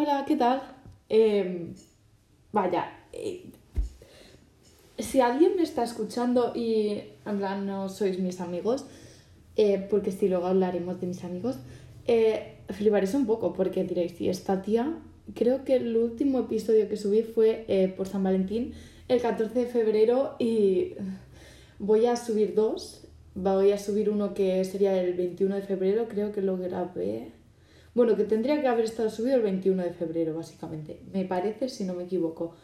Hola, ¿qué tal? Em, vaya, eh, si alguien me está escuchando y en no sois mis amigos, eh, porque si luego hablaremos de mis amigos, eh, fliparéis un poco porque diréis, y esta tía, creo que el último episodio que subí fue por San Valentín, el 14 de febrero, y voy a subir dos. Voy a subir uno que sería el 21 de febrero, creo que lo grabé. Bueno, que tendría que haber estado subido el 21 de febrero, básicamente. Me parece, si no me equivoco.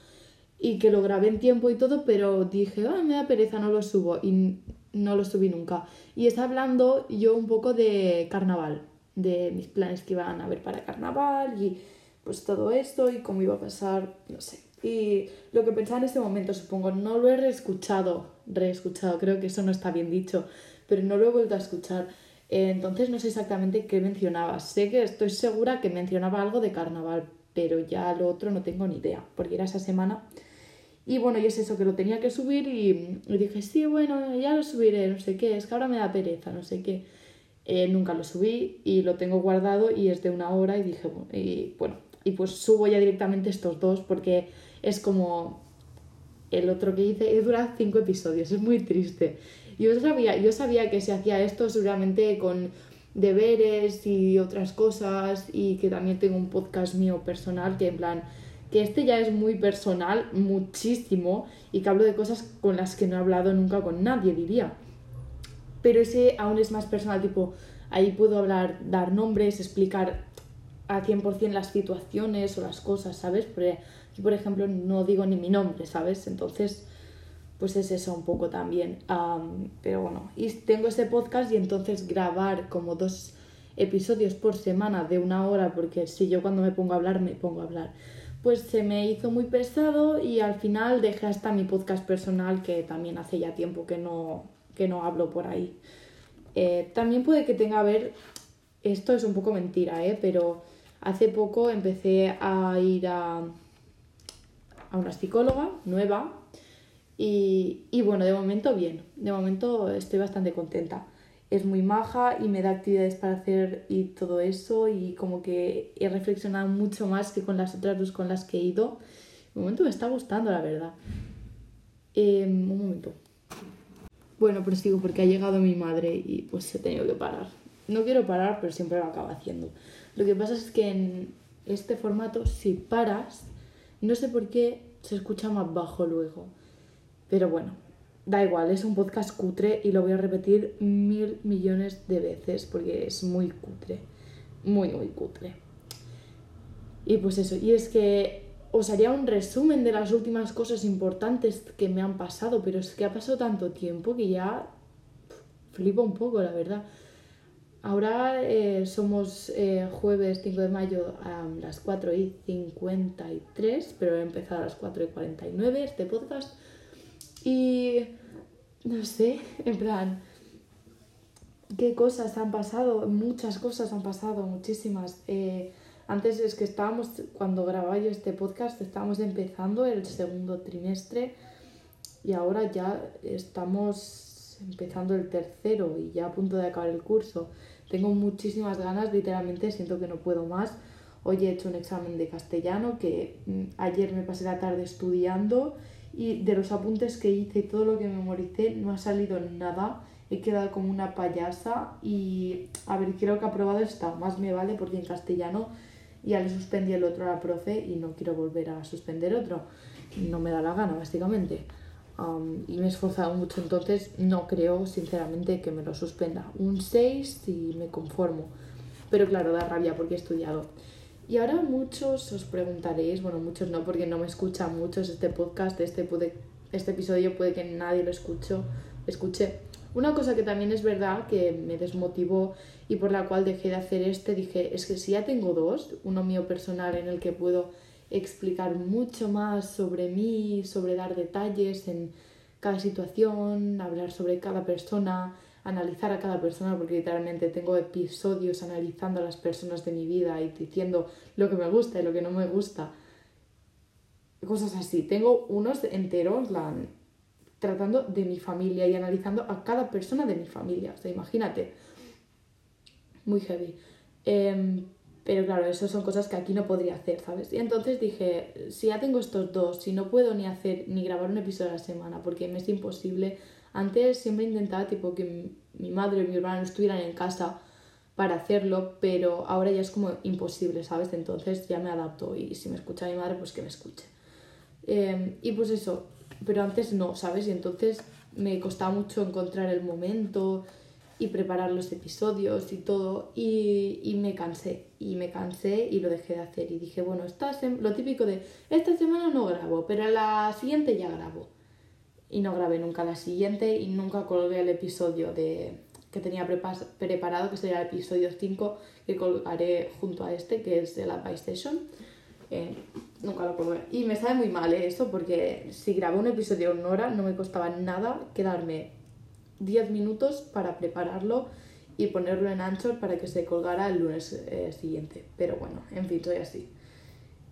Y que lo grabé en tiempo y todo, pero dije, ah, me da pereza, no lo subo. Y no lo subí nunca. Y está hablando yo un poco de carnaval, de mis planes que iban a haber para carnaval y pues todo esto y cómo iba a pasar, no sé. Y lo que pensaba en este momento, supongo, no lo he reescuchado, reescuchado, creo que eso no está bien dicho, pero no lo he vuelto a escuchar. Entonces no sé exactamente qué mencionaba. Sé que estoy segura que mencionaba algo de carnaval, pero ya lo otro no tengo ni idea, porque era esa semana. Y bueno, y es eso, que lo tenía que subir y, dije, sí, bueno, ya lo subiré, no sé qué, es que ahora me da pereza, no sé qué. Eh, nunca lo subí y lo tengo guardado y es de una hora y dije, y bueno, y pues subo ya directamente estos dos porque es como el otro que hice, dura cinco episodios, es muy triste. Yo sabía, yo sabía que se hacía esto seguramente con deberes y otras cosas y que también tengo un podcast mío personal que en plan que este ya es muy personal, muchísimo, y que hablo de cosas con las que no he hablado nunca con nadie, diría. Pero ese aún es más personal, tipo, ahí puedo hablar, dar nombres, explicar a 100% las situaciones o las cosas, ¿sabes? Porque yo, por ejemplo, no digo ni mi nombre, ¿sabes? Entonces, pues es eso un poco también. Pero bueno, y tengo este podcast y entonces grabar como dos episodios por semana de una hora, porque si yo cuando me pongo a hablar, me pongo a hablar pues se me hizo muy pesado y al final dejé hasta mi podcast personal que también hace ya tiempo que no, que no hablo por ahí. Eh, también puede que tenga a ver, esto es un poco mentira, ¿eh? pero hace poco empecé a ir a, a una psicóloga nueva y, y bueno, de momento bien, de momento estoy bastante contenta es muy maja y me da actividades para hacer y todo eso y como que he reflexionado mucho más que con las otras dos con las que he ido. De momento me está gustando, la verdad. Em, un momento. Bueno, pero sigo porque ha llegado mi madre y pues he tenido que parar. No quiero parar, pero siempre lo acabo haciendo. Lo que pasa es que en este formato, si paras, no sé por qué se escucha más bajo luego. Pero bueno, Da igual, es un podcast cutre y lo voy a repetir mil millones de veces porque es muy cutre. Muy, muy cutre. Y pues eso, y es que os haría un resumen de las últimas cosas importantes que me han pasado, pero es que ha pasado tanto tiempo que ya flipo un poco, la verdad. Ahora eh, somos eh, jueves 5 de mayo a las 4 y 53, pero he empezado a las 4 y 49 este podcast. Y no sé, en plan, qué cosas han pasado, muchas cosas han pasado, muchísimas. Eh, antes es que estábamos, cuando grababa yo este podcast, estábamos empezando el segundo trimestre y ahora ya estamos empezando el tercero y ya a punto de acabar el curso. Tengo muchísimas ganas, literalmente siento que no puedo más. Hoy he hecho un examen de castellano que mm, ayer me pasé la tarde estudiando y de los apuntes que hice y todo lo que memoricé no ha salido nada. He quedado como una payasa y a ver, creo que aprobado está, más me vale porque en castellano ya le suspendí el otro a la profe y no quiero volver a suspender otro. No me da la gana, básicamente. y me he esforzado mucho, entonces no creo sinceramente que me lo suspenda. Un 6 y me conformo. Pero claro, da rabia porque he estudiado. Y ahora muchos os preguntaréis, bueno, muchos no, porque no me escuchan muchos este podcast, este, este episodio puede que nadie lo escucho, escuche. Una cosa que también es verdad que me desmotivó y por la cual dejé de hacer este, dije, es que si ya tengo dos, uno mío personal en el que puedo explicar mucho más sobre mí, sobre dar detalles en cada situación, hablar sobre cada persona, analizar a cada persona, porque literalmente tengo episodios analizando a las personas de mi vida y diciendo lo que me gusta y lo que no me gusta. Cosas así. Tengo unos enteros tratando de mi familia y analizando a cada persona de mi familia. O sea, imagínate. Muy heavy. Em, Pero claro, eso son cosas que aquí no podría hacer, ¿sabes? Y entonces dije, si ya tengo estos dos, si no puedo ni hacer ni grabar un episodio a la semana, porque me es imposible. Antes siempre intentaba tipo que mi madre y mi hermano estuvieran en casa para hacerlo, pero ahora ya es como imposible, ¿sabes? Entonces ya me adapto y si me escucha mi madre, pues que me escuche. Em, y pues eso, pero antes no, ¿sabes? Y entonces me costaba mucho encontrar el momento y preparar los episodios y todo y, y me cansé y me cansé y lo dejé de hacer y dije bueno esta lo típico de esta semana no grabo pero la siguiente ya grabo y no grabé nunca la siguiente y nunca colgué el episodio de que tenía preparado que sería el episodio 5 que colgaré junto a este que es de la PlayStation eh, nunca lo colgué y me sabe muy mal eh, eso porque si grabé un episodio en una hora no me costaba nada quedarme 10 minutos para prepararlo y ponerlo en Anchor para que se colgara el lunes eh, siguiente. Pero bueno, en fin, soy así.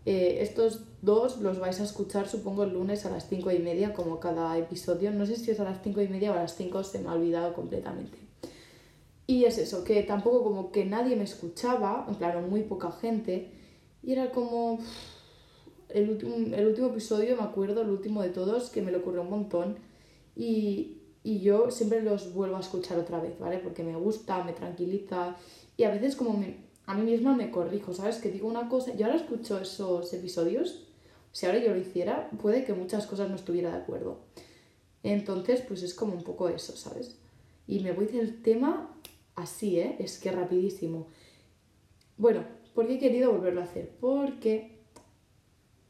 Eh, estos dos los vais a escuchar supongo el lunes a las 5 y media como cada episodio. No sé si es a las 5 y media o a las 5, se me ha olvidado completamente. Y es eso, que tampoco como que nadie me escuchaba, en claro, muy poca gente. Y era como... El el último episodio, me acuerdo, el último de todos, que me lo ocurrió un montón. Y, y yo siempre los vuelvo a escuchar otra vez, ¿vale? Porque me gusta, me tranquiliza y a veces como a mí misma me corrijo, ¿sabes? Que digo una cosa, yo ahora escucho esos episodios, si ahora yo lo hiciera, puede que muchas cosas no estuviera de acuerdo. Entonces, pues es como un poco eso, ¿sabes? Y me voy del tema así, ¿eh? Es que rapidísimo. Bueno, ¿por qué he querido volverlo a hacer? Porque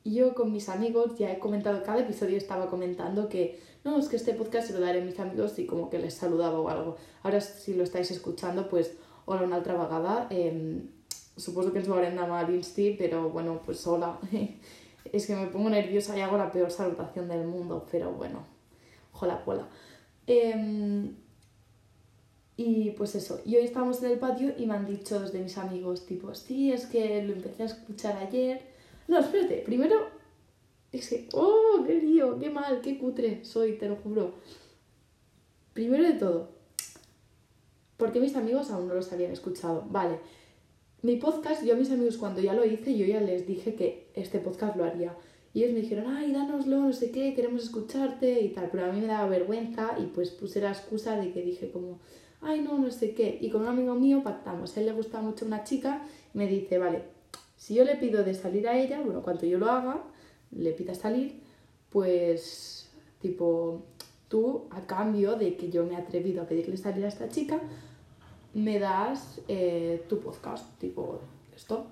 yo con mis amigos ya he comentado, cada episodio estaba comentando que no, es que este podcast se lo daré a mis amigos y como que les saludaba o algo. Ahora si lo estáis escuchando, pues hola una altra vegada. Eh, suposo que ens veurem demà a l'Insti, pero bueno, pues hola. es que me pongo nerviosa y hago la peor salutación del mundo, pero bueno, hola, hola. Eh, y pues eso, y hoy estamos en el patio y me han dicho dos de mis amigos, tipo, sí, es que lo empecé a escuchar ayer. No, espérate, primero es que, oh, qué lío, qué mal, qué cutre soy, te lo juro. Primero de todo, porque mis amigos aún no los habían escuchado. Vale, mi podcast, yo a mis amigos cuando ya lo hice, yo ya les dije que este podcast lo haría. Y ellos me dijeron, ay, dánoslo, no sé qué, queremos escucharte y tal. Pero a mí me daba vergüenza y pues puse la excusa de que dije como, ay, no, no sé qué. Y con un amigo mío pactamos. Él le gusta mucho una chica y me dice, vale, si yo le pido de salir a ella, bueno, cuando yo lo haga, le pida salir, pues tipo, tú a cambio de que yo me he atrevido a pedirle salir a esta chica, me das eh, tu podcast, tipo esto.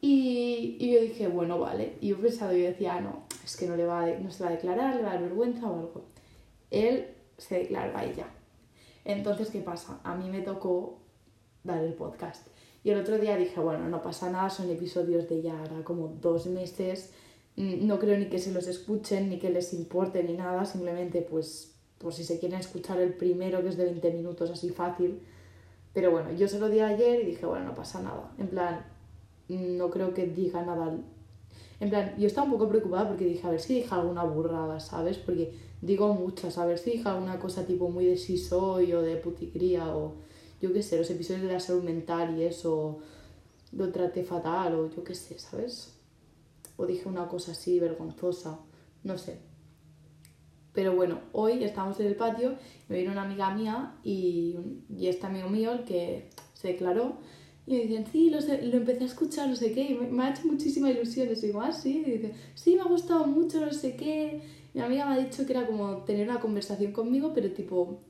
Y, y, yo dije, bueno, vale. Y yo pensado, yo decía, ah, no, es que no, le va no se va a declarar, le va a dar vergüenza o algo. Él se declaró a ella. Entonces, ¿qué pasa? A mí me tocó dar el podcast. Y el otro día dije, bueno, no pasa nada, son episodios de ya ahora como dos meses Mm, no creo ni que se los escuchen, ni que les importe, ni nada, simplemente pues por si se quieren escuchar el primero, que es de 20 minutos, así fácil. Pero bueno, yo se lo di ayer y dije, bueno, no pasa nada. En plan, no creo que diga nada. En plan, yo estaba un poco preocupada porque dije, a ver si dije alguna burrada, ¿sabes? Porque digo muchas, a ver si dije alguna cosa tipo muy de sí soy o de puticría o yo qué sé, los episodios de la salud mental y eso, lo traté fatal o yo qué sé, ¿sabes? o dije una cosa así vergonzosa, no sé. Pero bueno, hoy estamos en el patio, me viene una amiga mía y, y este amigo mío, el que se declaró, y me dicen, sí, lo, lo empecé a escuchar, no sé qué, y me, ha hecho muchísima ilusión. Y digo, ah, sí, y dice, sí, me ha gustado mucho, no sé qué. Mi amiga me ha dicho que era como tener una conversación conmigo, pero tipo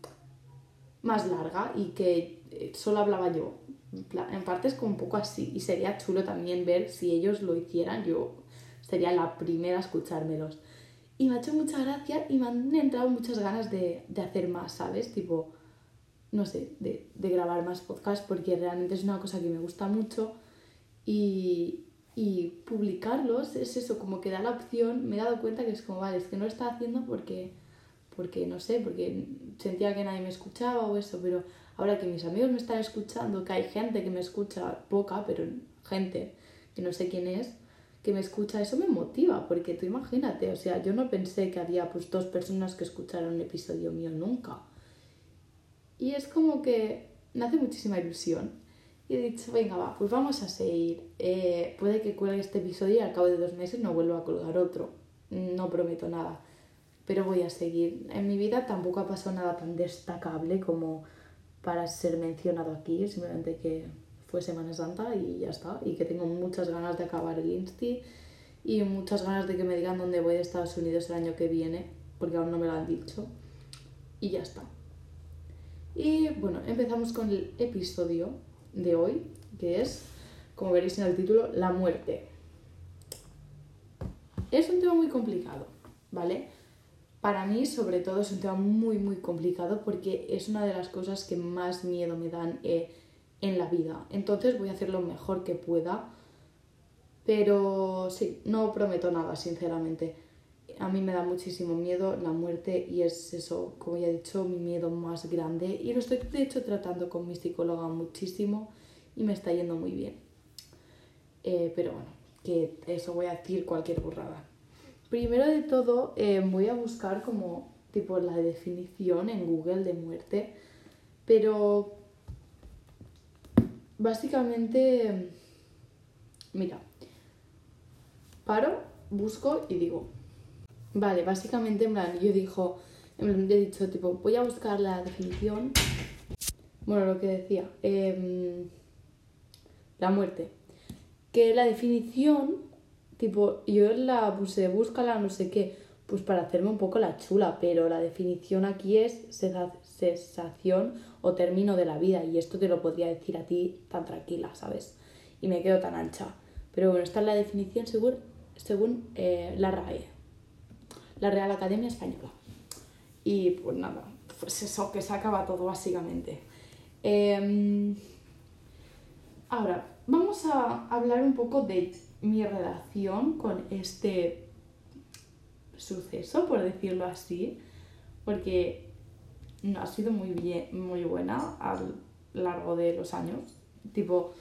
más larga y que eh, solo hablaba yo. En parte es como un poco así, y sería chulo también ver si ellos lo hicieran. Yo sería la primera a escuchármelos. Y me ha hecho mucha gracia y me han entrado muchas ganas de, de hacer más, ¿sabes? Tipo, no sé, de, de, grabar más podcasts porque realmente es una cosa que me gusta mucho y, y publicarlos es eso, como que da la opción, me he dado cuenta que es como, vale, es que no lo estaba haciendo porque, porque no sé, porque sentía que nadie me escuchaba o eso, pero ahora que mis amigos me están escuchando, que hay gente que me escucha, poca, pero gente que no sé quién es, que me escucha, eso me motiva, porque tú imagínate, o sea, yo no pensé que había pues dos personas que escucharan un episodio mío nunca. Y es como que me hace muchísima ilusión. Y he dicho, venga, va, pues vamos a seguir. Eh, puede que cuelgue este episodio y al cabo de dos meses no vuelva a colgar otro. No prometo nada. Pero voy a seguir. En mi vida tampoco ha pasado nada tan destacable como para ser mencionado aquí. Simplemente que fue Semana Santa y ya está. Y que tengo muchas ganas de acabar el Insti y muchas ganas de que me digan dónde voy de Estados Unidos el año que viene, porque aún no me lo han dicho. Y ya está. Y bueno, empezamos con el episodio de hoy, que es, como veréis en el título, la muerte. Es un tema muy complicado, ¿vale? Para mí, sobre todo, es un tema muy, muy complicado porque es una de las cosas que más miedo me dan eh, en la vida. Entonces voy a hacer lo mejor que pueda, pero sí, no prometo nada, sinceramente. A mí me da muchísimo miedo la muerte y es eso, como ya he dicho, mi miedo más grande. Y lo estoy, de hecho, tratando con mi psicóloga muchísimo y me está yendo muy bien. Eh, pero bueno, que eso voy a decir cualquier burrada. Primero de todo, eh, voy a buscar como tipo la definición en Google de muerte, pero básicamente, mira, paro, busco y digo, vale, básicamente en plan, yo dijo, en he dicho tipo, voy a buscar la definición, bueno, lo que decía, eh, la muerte. Que la definición, tipo, yo la puse, búscala, no sé qué, pues para hacerme un poco la chula, pero la definición aquí es cesación o término de la vida, y esto te lo podría decir a ti tan tranquila, ¿sabes? Y me quedo tan ancha. Pero bueno, esta es la definición según, según eh, la RAE, la Real Academia Española. Y pues nada, pues eso, que se acaba todo básicamente. Eh, Ahora, vamos a hablar un poco de mi relación con este suceso, por decirlo así, porque no ha sido muy bien, muy buena a lo largo de los años. Tipo,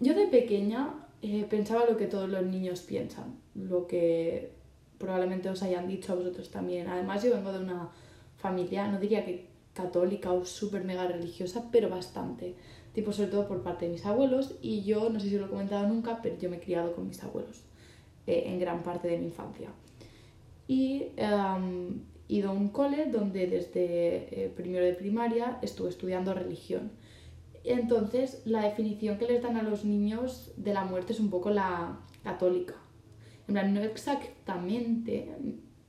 yo de pequeña eh, pensaba lo que todos los niños piensan, lo que probablemente os hayan dicho a vosotros también. Además, yo vengo de una familia, no diría que católica o súper mega religiosa, pero bastante tipo sobre todo por parte de mis abuelos y yo, no sé si lo he comentado nunca, pero yo me he criado con mis abuelos eh, en gran parte de mi infancia. Y he ido a un cole donde desde eh, primero de primaria estuve estudiando religión. Entonces, la definición que les dan a los niños de la muerte es un poco la católica. En plan, no exactamente,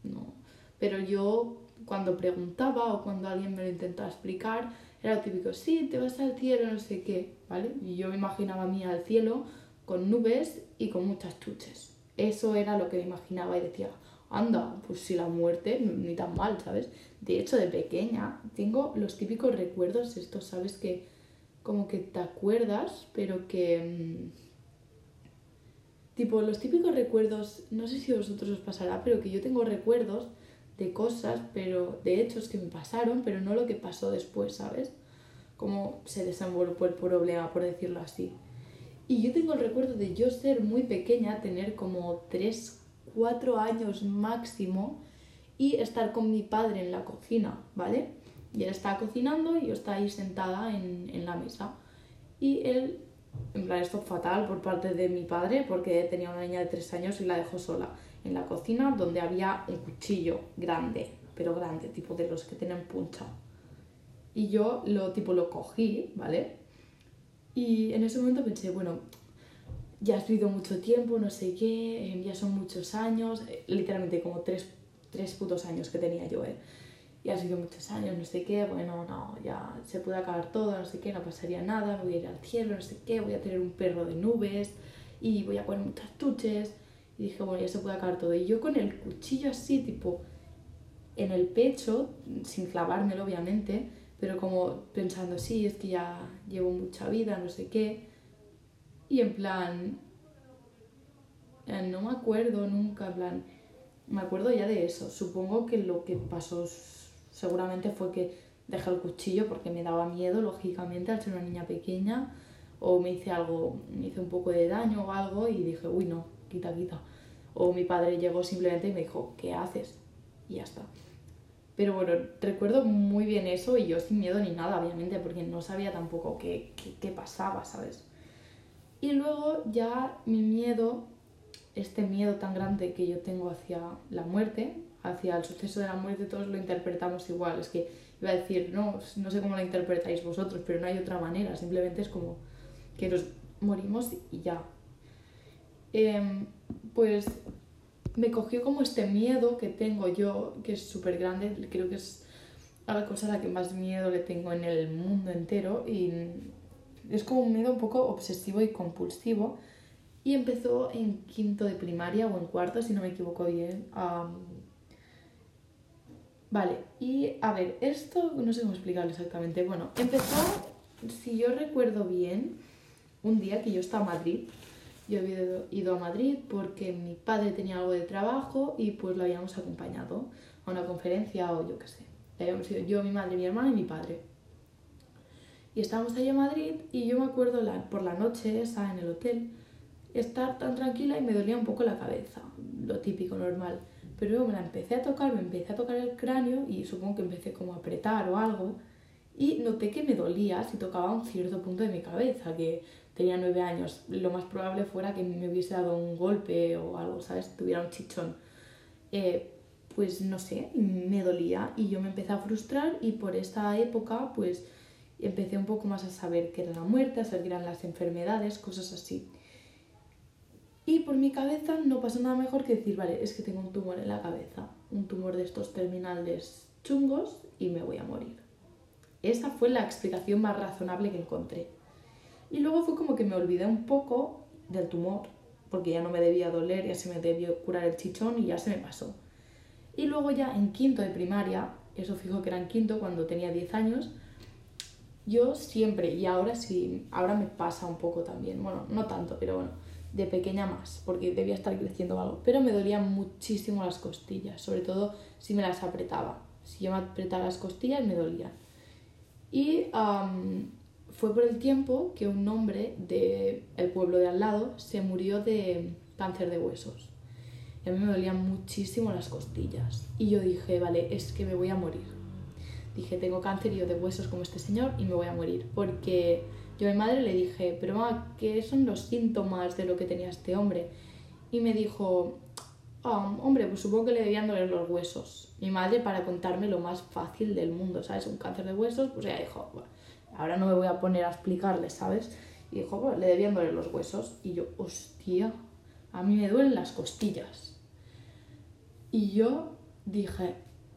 no, pero yo cuando preguntaba o cuando alguien me lo intentaba explicar, era lo típico, sí, te vas al cielo, no sé qué, ¿vale? Y yo me imaginaba a mí al cielo con nubes y con muchas chuches. Eso era lo que me imaginaba y decía, anda, pues si la muerte, ni tan mal, ¿sabes? De hecho, de pequeña tengo los típicos recuerdos estos, ¿sabes? Que como que te acuerdas, pero que... Mm, tipo, los típicos recuerdos, no sé si a vosotros os pasará, pero que yo tengo recuerdos de cosas, pero de hechos que me pasaron, pero no lo que pasó después, ¿sabes? Cómo se desenvolvió el problema, por decirlo así. Y yo tengo el recuerdo de yo ser muy pequeña, tener como 3, 4 años máximo y estar con mi padre en la cocina, ¿vale? Y él estaba cocinando y yo estaba ahí sentada en, en la mesa. Y él, en plan, esto fatal por parte de mi padre porque tenía una niña de 3 años y la dejó sola en la cocina donde había un cuchillo grande, pero grande, tipo de los que tienen puncha. Y yo lo tipo lo cogí, ¿vale? Y en ese momento pensé, bueno, ya has vivido mucho tiempo, no sé qué, em, ya son muchos años, eh, literalmente como tres, tres putos años que tenía yo, ¿eh? Ya has vivido muchos años, no sé qué, bueno, no, ya se puede acabar todo, no sé qué, no pasaría nada, voy a ir al cielo, no sé qué, voy a tener un perro de nubes y voy a poner muchas tuches y dije, bueno, ya se puede acabar todo. Y yo con el cuchillo así, tipo, en el pecho, sin clavármelo obviamente, pero como pensando, sí, es que ya llevo mucha vida, no sé qué. Y en plan, no me acuerdo nunca, en plan, me acuerdo ya de eso. Supongo que lo que pasó seguramente fue que dejé el cuchillo porque me daba miedo, lógicamente, al ser una niña pequeña, o me hice algo, me hice un poco de daño o algo y dije, uy, no, quita, quita. O mi padre llegó simplemente y me dijo, ¿qué haces? Y ya está. Pero bueno, recuerdo muy bien eso y yo sin miedo ni nada, obviamente, porque no sabía tampoco qué, qué, qué pasaba, ¿sabes? Y luego ya mi miedo, este miedo tan grande que yo tengo hacia la muerte, hacia el suceso de la muerte, todos lo interpretamos igual. Es que iba a decir, no, no sé cómo lo interpretáis vosotros, pero no hay otra manera, simplemente es como que nos morimos y ya. Em, pues me cogió como este miedo que tengo yo, que es súper grande, creo que es la cosa a la que más miedo le tengo en el mundo entero y es como un miedo un poco obsesivo y compulsivo y empezó en quinto de primaria o en cuarto, si no me equivoco bien. Vale, y a ver, esto no sé cómo explicarlo exactamente. Bueno, empezó, si yo recuerdo bien, un día que yo estaba en Madrid yo había ido a Madrid porque mi padre tenía algo de trabajo y pues lo habíamos acompañado a una conferencia o yo qué sé. Habíamos ido yo, mi madre, mi hermana y mi padre. Y estábamos ahí en Madrid y yo me acuerdo la, por la noche esa en el hotel estar tan tranquila y me dolía un poco la cabeza, lo típico, normal. Pero luego me la empecé a tocar, me empecé a tocar el cráneo y supongo que empecé como a apretar o algo y noté que me dolía si tocaba un cierto punto de mi cabeza, que tenía nueve años, lo más probable fuera que me hubiese dado un golpe o algo, ¿sabes? Tuviera un chichón. Eh, pues no sé, me dolía y yo me empecé a frustrar y por esa época pues empecé un poco más a saber qué era la muerte, a saber qué eran las enfermedades, cosas así. Y por mi cabeza no pasó nada mejor que decir, vale, es que tengo un tumor en la cabeza, un tumor de estos terminales chungos y me voy a morir. Esa fue la explicación más razonable que encontré. Y luego fue como que me olvidé un poco del tumor, porque ya no me debía doler, ya se me debió curar el chichón y ya se me pasó. Y luego ya en quinto de primaria, eso fijo que era en quinto cuando tenía 10 años, yo siempre, y ahora sí, ahora me pasa un poco también, bueno, no tanto, pero bueno, de pequeña más, porque debía estar creciendo algo, pero me dolían muchísimo las costillas, sobre todo si me las apretaba. Si yo me apretaba las costillas me dolían. Y fue por el tiempo que un hombre del el pueblo de al lado se murió de cáncer de huesos. Y a mí me dolían muchísimo las costillas. Y yo dije, vale, es que me voy a morir. Dije, tengo cáncer y yo de huesos como este señor y me voy a morir. Porque yo a mi madre le dije, pero mamá, ¿qué son los síntomas de lo que tenía este hombre? Y me dijo, oh, hombre, pues supongo que le debían doler los huesos. Mi madre para contarme lo más fácil del mundo, ¿sabes? Un cáncer de huesos, pues ella dijo, ahora no me voy a poner a explicarle, ¿sabes? Y dijo, bueno, le debían doler los huesos. Y yo, hostia, a mí me duelen las costillas. Y yo dije,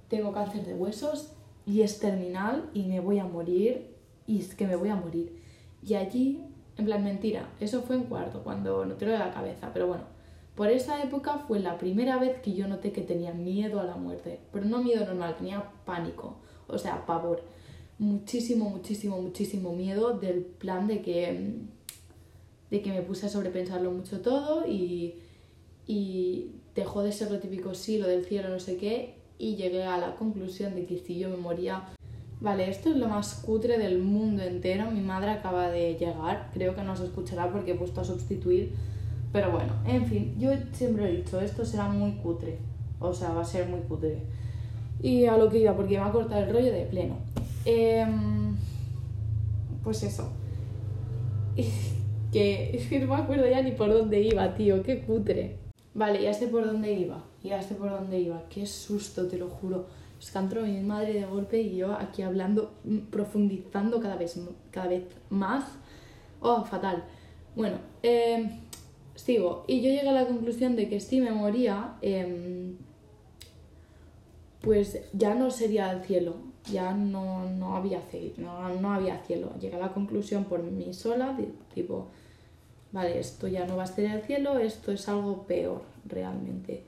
tengo cáncer de huesos y es terminal y me voy a morir y es que me voy a morir. Y allí, en plan, mentira, eso fue en cuarto, cuando no te lo de la cabeza, pero bueno, por esa época fue la primera vez que yo noté que tenía miedo a la muerte, pero no miedo normal, tenía pánico, o sea, pavor muchísimo, muchísimo, muchísimo miedo del plan de que, de que me puse a sobrepensarlo mucho todo y, y dejó de ser lo típico sí, lo del cielo, no sé qué, y llegué a la conclusión de que si yo me moría... Vale, esto es lo más cutre del mundo entero. Mi madre acaba de llegar, creo que no se escuchará porque he puesto a sustituir. Pero bueno, en fin, yo siempre he dicho, esto será muy cutre. O sea, va a ser muy cutre. Y a lo que iba, porque me va a cortar el rollo de pleno. Em, pues eso. que es que no me acuerdo ya ni por dónde iba, tío, qué cutre. Vale, ya sé por dónde iba, ya sé por dónde iba, qué susto, te lo juro. Es que entró mi madre de golpe y yo aquí hablando, mm, profundizando cada vez, cada vez más. Oh, fatal. Bueno, em, sigo. Y yo llegué a la conclusión de que si me moría, em, pues ya no sería el cielo, ya no, no, había, no, no había cielo. Llegué a la conclusión por mí sola, tipo, vale, esto ya no va a ser el cielo, esto es algo peor realmente.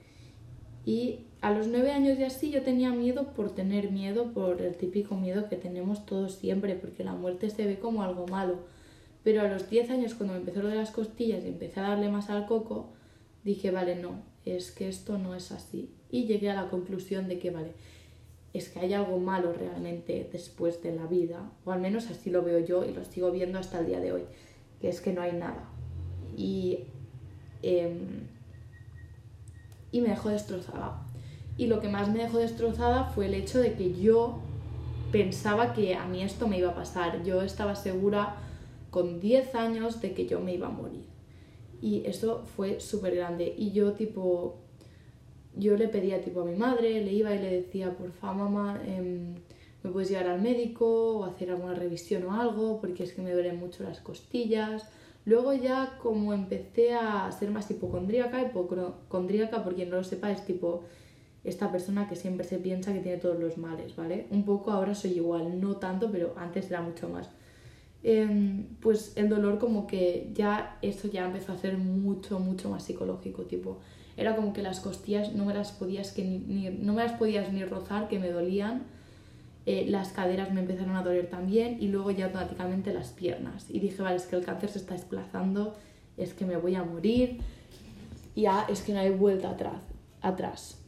Y a los nueve años y así yo tenía miedo por tener miedo, por el típico miedo que tenemos todos siempre, porque la muerte se ve como algo malo. Pero a los diez años, cuando me empezó lo de las costillas y empecé a darle más al coco, dije, vale, no, es que esto no es así. Y llegué a la conclusión de que, vale, es que hay algo malo realmente después de la vida, o al menos así lo veo yo y lo sigo viendo hasta el día de hoy, que es que no hay nada. Y, em, y me dejó destrozada. Y lo que más me dejó destrozada fue el hecho de que yo pensaba que a mí esto me iba a pasar. Yo estaba segura con 10 años de que yo me iba a morir. Y eso fue súper grande. Y yo tipo, yo le pedía tipo a mi madre, le iba y le decía, por favor mamá, em, me puedes llevar al médico o hacer alguna revisión o algo, porque es que me duelen mucho las costillas. Luego ya como empecé a ser más hipocondríaca, hipocondríaca, por quien no lo sepa, es tipo esta persona que siempre se piensa que tiene todos los males, ¿vale? Un poco ahora soy igual, no tanto, pero antes era mucho más. Em, pues el dolor como que ya eso ya empezó a ser mucho, mucho más psicológico, tipo, era como que las costillas no me las podías, que ni, no me las podías ni rozar, que me dolían, eh, las caderas me empezaron a doler también y luego ya automáticamente las piernas. Y dije, vale, es que el cáncer se está desplazando, es que me voy a morir, ya es que no hay vuelta atrás. atrás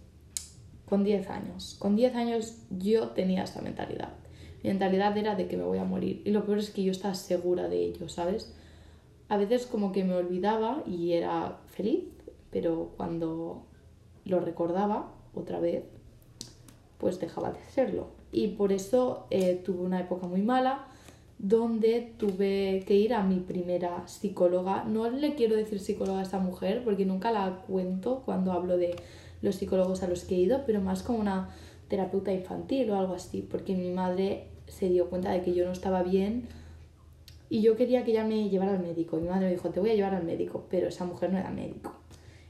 con 10 años. Con 10 años yo tenía esa mentalidad. Mi mentalidad era de que me voy a morir. Y lo peor es que yo estaba segura de ello, ¿sabes? A veces como que me olvidaba y era feliz, pero cuando lo recordaba otra vez, pues dejaba de serlo. Y por eso eh, tuve una época muy mala donde tuve que ir a mi primera psicóloga. No le quiero decir psicóloga a esa mujer porque nunca la cuento cuando hablo de los psicólogos a los que he ido, pero más como una terapeuta infantil o algo así, porque mi madre se dio cuenta de que yo no estaba bien y yo quería que ella me llevara al médico. Mi madre me dijo, te voy a llevar al médico, pero esa mujer no era médico,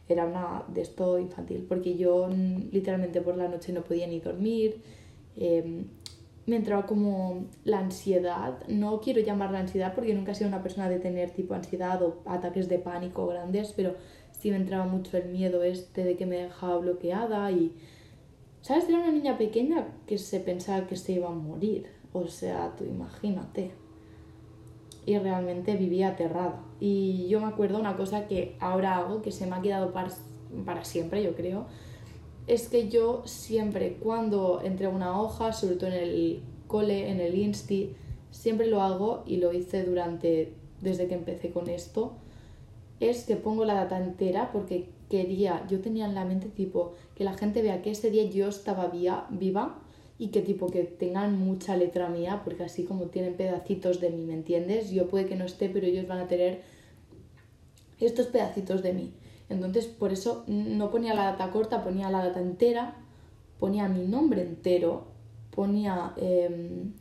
era una de esto infantil, porque yo mm, literalmente por la noche no podía ni dormir, em, me entraba como la ansiedad, no quiero llamarla ansiedad porque nunca he sido una persona de tener tipo ansiedad o ataques de pánico grandes, pero sí me entraba mucho el miedo este de que me dejaba bloqueada y... ¿Sabes? Era una niña pequeña que se pensaba que se iba a morir. O sea, tú imagínate. Y realmente vivía aterrada. Y yo me acuerdo una cosa que ahora hago, que se me ha quedado para, para siempre, yo creo, es que yo siempre cuando entrego una hoja, sobre todo en el cole, en el insti, siempre lo hago y lo hice durante, desde que empecé con esto, es que pongo la data entera porque quería, yo tenía en la mente tipo que la gente vea que ese día yo estaba viva y que tipo que tengan mucha letra mía porque así como tienen pedacitos de mí, ¿me entiendes? Yo puede que no esté, pero ellos van a tener estos pedacitos de mí. Entonces por eso no ponía la data corta, ponía la data entera, ponía mi nombre entero, ponía em,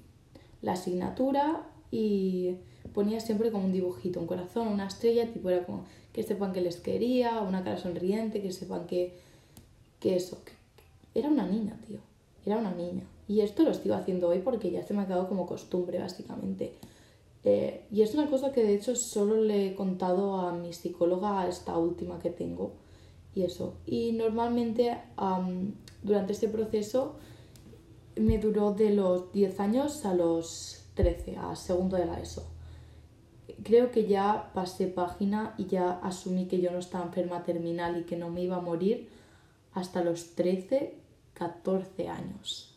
la asignatura y ponía siempre como un dibujito, un corazón, una estrella, tipo era como que sepan que les quería, una cara sonriente, que sepan que, que eso, era una niña, tío, era una niña. Y esto lo sigo haciendo hoy porque ya se me ha quedado como costumbre, básicamente. Eh, y es una cosa que de hecho solo le he contado a mi psicóloga, esta última que tengo, y eso. Y normalmente durante este proceso me duró de los 10 años a los 13, a segundo de la ESO creo que ya pasé página y ya asumí que yo no estaba enferma terminal y que no me iba a morir hasta los 13, 14 años.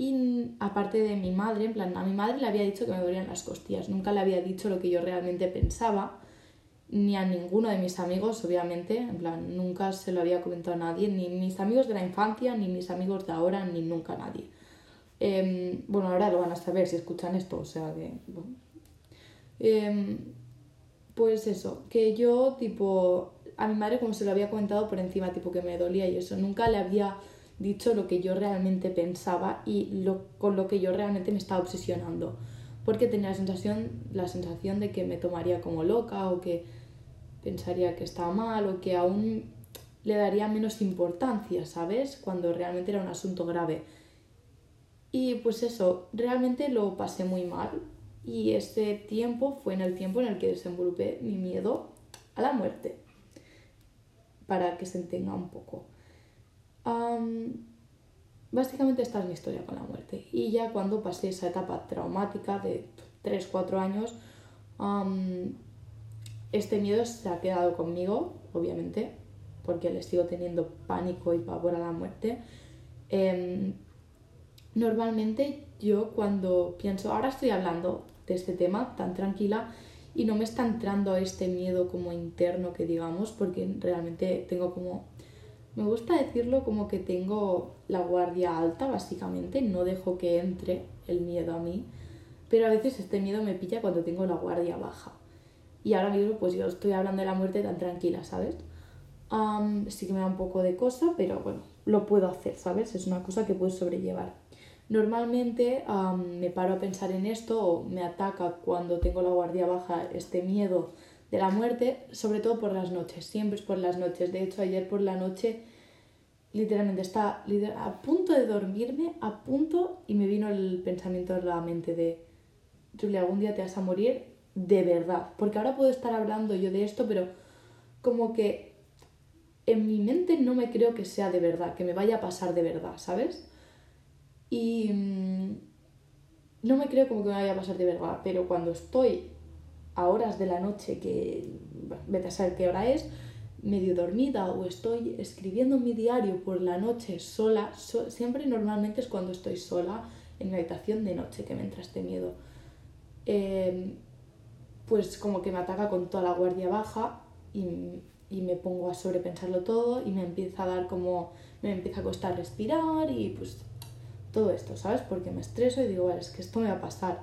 Y aparte de mi madre, en plan, a mi madre le había dicho que me dolían las costillas, nunca le había dicho lo que yo realmente pensaba, ni a ninguno de mis amigos, obviamente, en plan, nunca se lo había comentado a nadie, ni mis amigos de la infancia, ni mis amigos de ahora, ni nunca a nadie. Em, bueno, ahora lo van a saber si escuchan esto, o sea que, Em, pues eso, que yo tipo, a mi madre como se lo había comentado por encima, tipo que me dolía y eso, nunca le había dicho lo que yo realmente pensaba y lo, con lo que yo realmente me estaba obsesionando. Porque tenía la sensación, la sensación de que me tomaría como loca o que pensaría que estaba mal o que aún le daría menos importancia, ¿sabes? Cuando realmente era un asunto grave. Y pues eso, realmente lo pasé muy mal y ese tiempo fue en el tiempo en el que desenvolupé mi miedo a la muerte, para que se entienda un poco. Básicamente esta es mi historia con la muerte. Y ya cuando pasé esa etapa traumática de 3-4 años, este miedo se ha quedado conmigo, obviamente, porque le sigo teniendo pánico y pavor a la muerte. Em, normalmente yo cuando pienso, ahora estoy hablando de este tema tan tranquila y no me está entrando este miedo como interno que digamos, porque realmente tengo como Me gusta decirlo como que tengo la guardia alta, básicamente, no dejo que entre el miedo a mí, pero a veces este miedo me pilla cuando tengo la guardia baja. Y ahora mismo pues yo estoy hablando de la muerte tan tranquila, ¿sabes? sí que me da un poco de cosa, pero bueno, lo puedo hacer, ¿sabes? Es una cosa que puedo sobrellevar. Normalmente me paro a pensar en esto o me ataca cuando tengo la guardia baja este miedo de la muerte, sobre todo por las noches, siempre es por las noches. De hecho, ayer por la noche literalmente estaba a punto de dormirme, a punto, y me vino el pensamiento de la mente de, Julia, algún día te vas a morir de verdad. Porque ahora puedo estar hablando yo de esto, pero como que en mi mente no me creo que sea de verdad, que me vaya a pasar de verdad, ¿sabes? Y mm, no me creo como que me vaya a pasar de verdad, pero cuando estoy a horas de la noche, que vete a saber qué hora es, medio dormida o estoy escribiendo mi diario por la noche sola, siempre normalmente es cuando estoy sola en mi habitación de noche que me entra este miedo. Em, pues como que me ataca con toda la guardia baja y, y, me pongo a sobrepensarlo todo y me empieza a dar como, me empieza a costar respirar y pues todo esto, ¿sabes? Porque me estreso y digo, vale, es que esto me va a pasar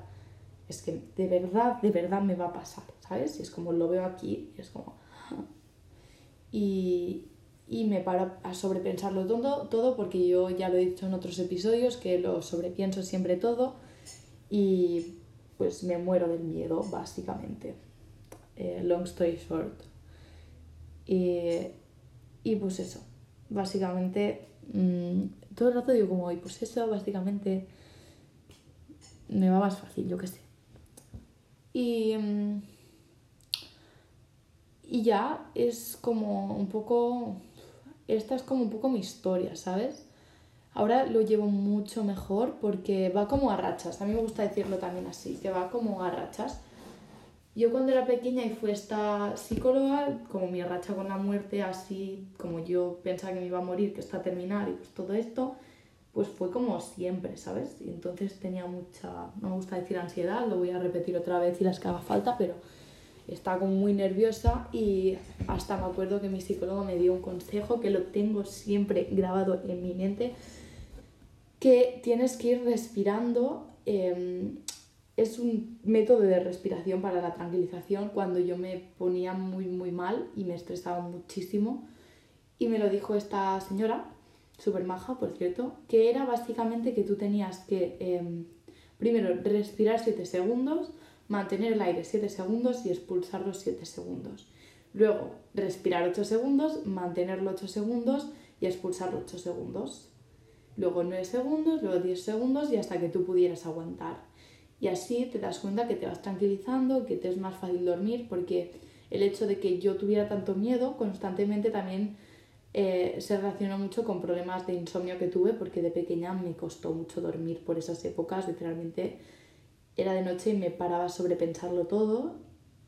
es que de verdad, de verdad me va a pasar, ¿sabes? Y es como lo veo aquí y es como... Y, y me paro a sobrepensarlo todo, todo porque yo ya lo he dicho en otros episodios que lo sobrepienso siempre todo y pues me muero del miedo, básicamente. Eh, long story short. Y, y pues eso, básicamente, mmm, todo el rato digo como, y pues eso, básicamente, me va más fácil, yo qué sé. Y, mm, y ya es como un poco, esta es como un poco mi historia, ¿sabes? Ahora lo llevo mucho mejor porque va como a rachas, a mí me gusta decirlo también así, que va como a rachas. Yo cuando era pequeña y fue esta psicóloga, como mi racha con la muerte, así como yo pensaba que me iba a morir, que está a terminar y pues todo esto, pues fue como siempre, ¿sabes? Y entonces tenía mucha, no me gusta decir ansiedad, lo voy a repetir otra vez y las que haga falta, pero estaba como muy nerviosa y hasta me acuerdo que mi psicólogo me dio un consejo que lo tengo siempre grabado en mi mente, que tienes que ir respirando. Em, es un método de respiración para la tranquilización cuando yo me ponía muy muy mal y me estresaba muchísimo. Y me lo dijo esta señora, súper maja, por cierto, que era básicamente que tú tenías que em, primero respirar 7 segundos, mantener el aire 7 segundos y expulsarlo 7 segundos. Luego respirar 8 segundos, mantenerlo 8 segundos y expulsarlo 8 segundos. Luego 9 segundos, luego 10 segundos y hasta que tú pudieras aguantar. Y así te das cuenta que te vas tranquilizando, que te es más fácil dormir, porque el hecho de que yo tuviera tanto miedo constantemente también eh, se relaciona mucho con problemas de insomnio que tuve porque de pequeña me costó mucho dormir por esas épocas, literalmente era de noche y me paraba a sobrepensarlo todo,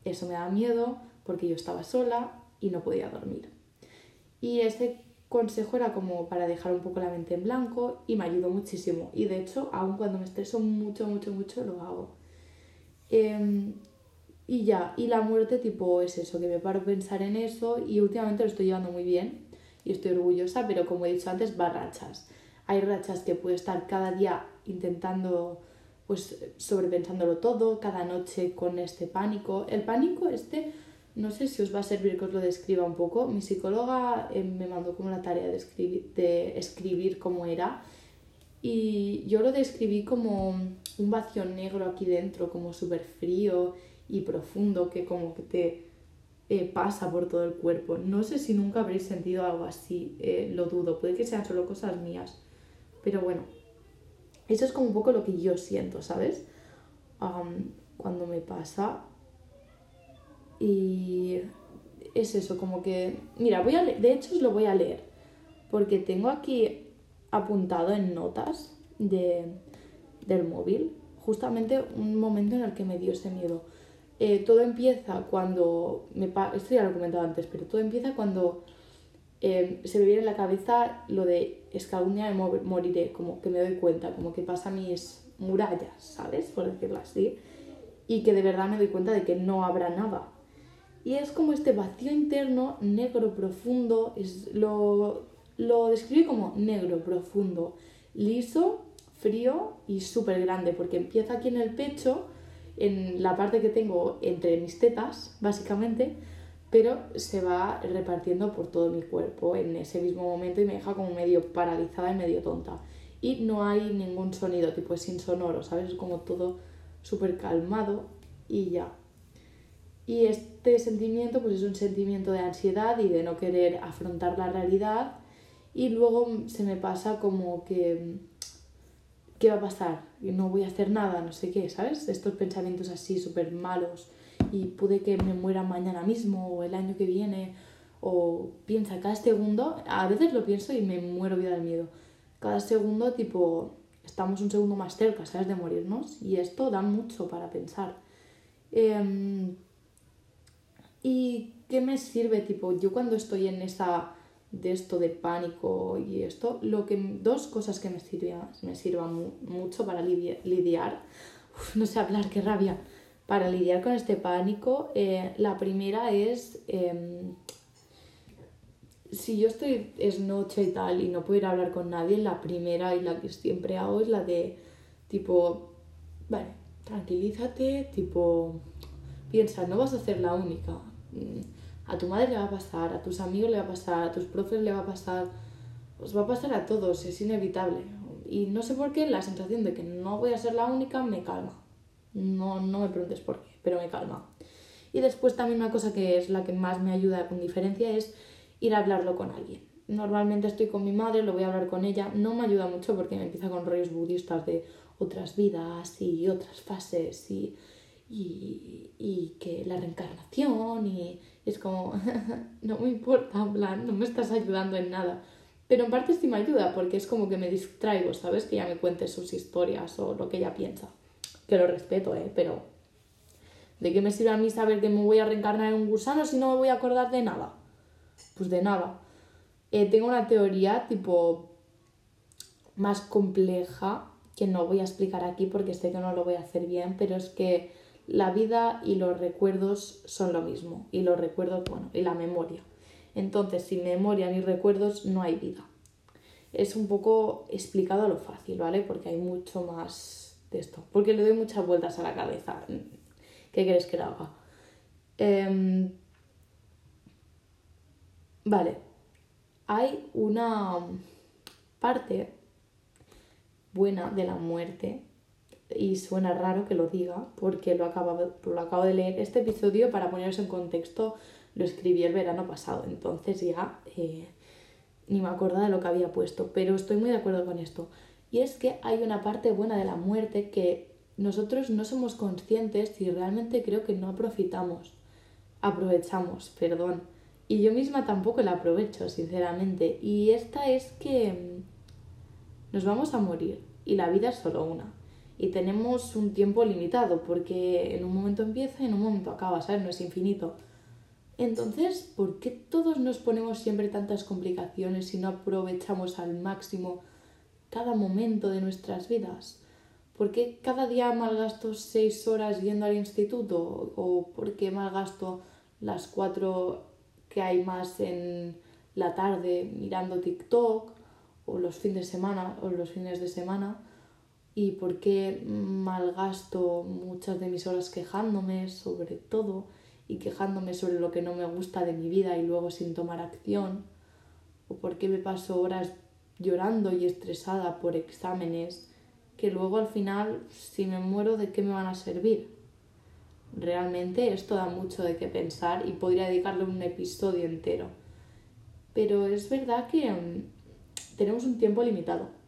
eso me daba miedo porque yo estaba sola y no podía dormir. Y ese consejo era como para dejar un poco la mente en blanco y me ayudó muchísimo. Y de hecho, aun cuando me estreso mucho, mucho, mucho, lo hago. Em, y ya, y la muerte tipo es eso, que me paro a pensar en eso y últimamente lo estoy llevando muy bien y estoy orgullosa, pero como he dicho antes, va rachas. Hay rachas que puedo estar cada día intentando, pues sobrepensándolo todo, cada noche con este pánico. El pánico este, no sé si os va a servir que os lo describa un poco. Mi psicóloga eh, me mandó como una tarea de escribir, de escribir cómo era y yo lo describí como un vacío negro aquí dentro, como súper frío y profundo, que como que te eh, pasa por todo el cuerpo. No sé si nunca habréis sentido algo así, eh, lo dudo, puede que sean solo cosas mías, pero bueno, eso es como un poco lo que yo siento, ¿sabes? cuando me pasa. Y es eso, como que... Mira, voy a de hecho os lo voy a leer, porque tengo aquí apuntado en notas de, del móvil justamente un momento en el que me dio ese miedo. Eh, todo empieza cuando, me esto ya lo he comentado antes, pero todo empieza cuando eh, se me viene en la cabeza lo de es que moriré, como que me doy cuenta, como que pasa mis murallas, ¿sabes? Por decirlo así, y que de verdad me doy cuenta de que no habrá nada. Y es como este vacío interno, negro, profundo, es lo, lo describe como negro, profundo, liso, frío y súper grande, porque empieza aquí en el pecho, en la parte que tengo entre mis tetas, básicamente, pero se va repartiendo por todo mi cuerpo en ese mismo momento y me deja como medio paralizada y medio tonta. Y no hay ningún sonido, tipo es insonoro, ¿sabes? Es como todo súper calmado y ya. Y este sentimiento pues es un sentimiento de ansiedad y de no querer afrontar la realidad y luego se me pasa como que ¿qué va a pasar? No voy a hacer nada, no sé qué, ¿sabes? Estos pensamientos así súper malos y pude que me muera mañana mismo o el año que viene o piensa cada segundo, a veces lo pienso y me muero vida de miedo. Cada segundo tipo estamos un segundo más cerca, ¿sabes? De morirnos y esto da mucho para pensar. Em, ¿Y qué me sirve? Tipo, yo cuando estoy en esa de esto de pánico y esto, lo que dos cosas que me sirvan, me sirvan mucho para lidiar, no sé hablar, qué rabia, para lidiar con este pánico, eh, la primera es, em, si yo estoy, es noche y tal, y no puedo ir a hablar con nadie, la primera y la que siempre hago es la de, tipo, vale, tranquilízate, tipo, piensa, no vas a ser la única. Mm, a tu madre le va a pasar, a tus amigos le va a pasar, a tus profes le va a pasar, os va a pasar a todos, es inevitable. Y no sé por qué, la sensación de que no voy a ser la única me calma. No, no me preguntes por qué, pero me calma. Y después también una cosa que es la que más me ayuda con diferencia es ir a hablarlo con alguien. Normalmente estoy con mi madre, lo voy a hablar con ella. No me ayuda mucho porque me empieza con rollos budistas de otras vidas y otras fases y, y, y que la reencarnación y es como, no me importa, en plan, no me estás ayudando en nada. Pero en parte sí me ayuda porque es como que me distraigo, ¿sabes? Que ella me cuente sus historias o lo que ella piensa que lo respeto, ¿eh? Pero ¿de qué me sirve a mí saber que me voy a reencarnar en un gusano si no me voy a acordar de nada? Pues de nada. Eh, tengo una teoría tipo más compleja que no voy a explicar aquí porque sé que no lo voy a hacer bien, pero es que la vida y los recuerdos son lo mismo. Y los recuerdos, bueno, y la memoria. Entonces, sin memoria ni recuerdos no hay vida. Es un poco explicado a lo fácil, ¿vale? Porque hay mucho más de esto, porque le doy muchas vueltas a la cabeza. ¿Qué quieres que le haga? Em, vale, hay una parte buena de la muerte y suena raro que lo diga porque lo acabo, lo acabo de leer. Este episodio, para ponerse en contexto, lo escribí el verano pasado, entonces ya eh, ni me acuerdo de lo que había puesto, pero estoy muy de acuerdo con esto. Y es que hay una parte buena de la muerte que nosotros no somos conscientes y realmente creo que no aprovechamos. Aprovechamos, perdón. Y yo misma tampoco la aprovecho, sinceramente. Y esta es que mm, nos vamos a morir y la vida es solo una. Y tenemos un tiempo limitado porque en un momento empieza y en un momento acaba, ¿sabes? No es infinito. Entonces, ¿por qué todos nos ponemos siempre tantas complicaciones y no aprovechamos al máximo cada momento de nuestras vidas? ¿Por qué cada día malgasto seis horas yendo al instituto? ¿O por qué malgasto las cuatro que hay más en la tarde mirando TikTok? ¿O los fines de semana? ¿O los fines de semana? ¿Y por qué malgasto muchas de mis horas quejándome sobre todo? Y quejándome sobre lo que no me gusta de mi vida y luego sin tomar acción? ¿O por qué me paso horas llorando y estresada por exámenes que luego al final, si me muero, ¿de qué me van a servir? Realmente esto da mucho de qué pensar y podría dedicarle un episodio entero. Pero es verdad que mm, tenemos un tiempo limitado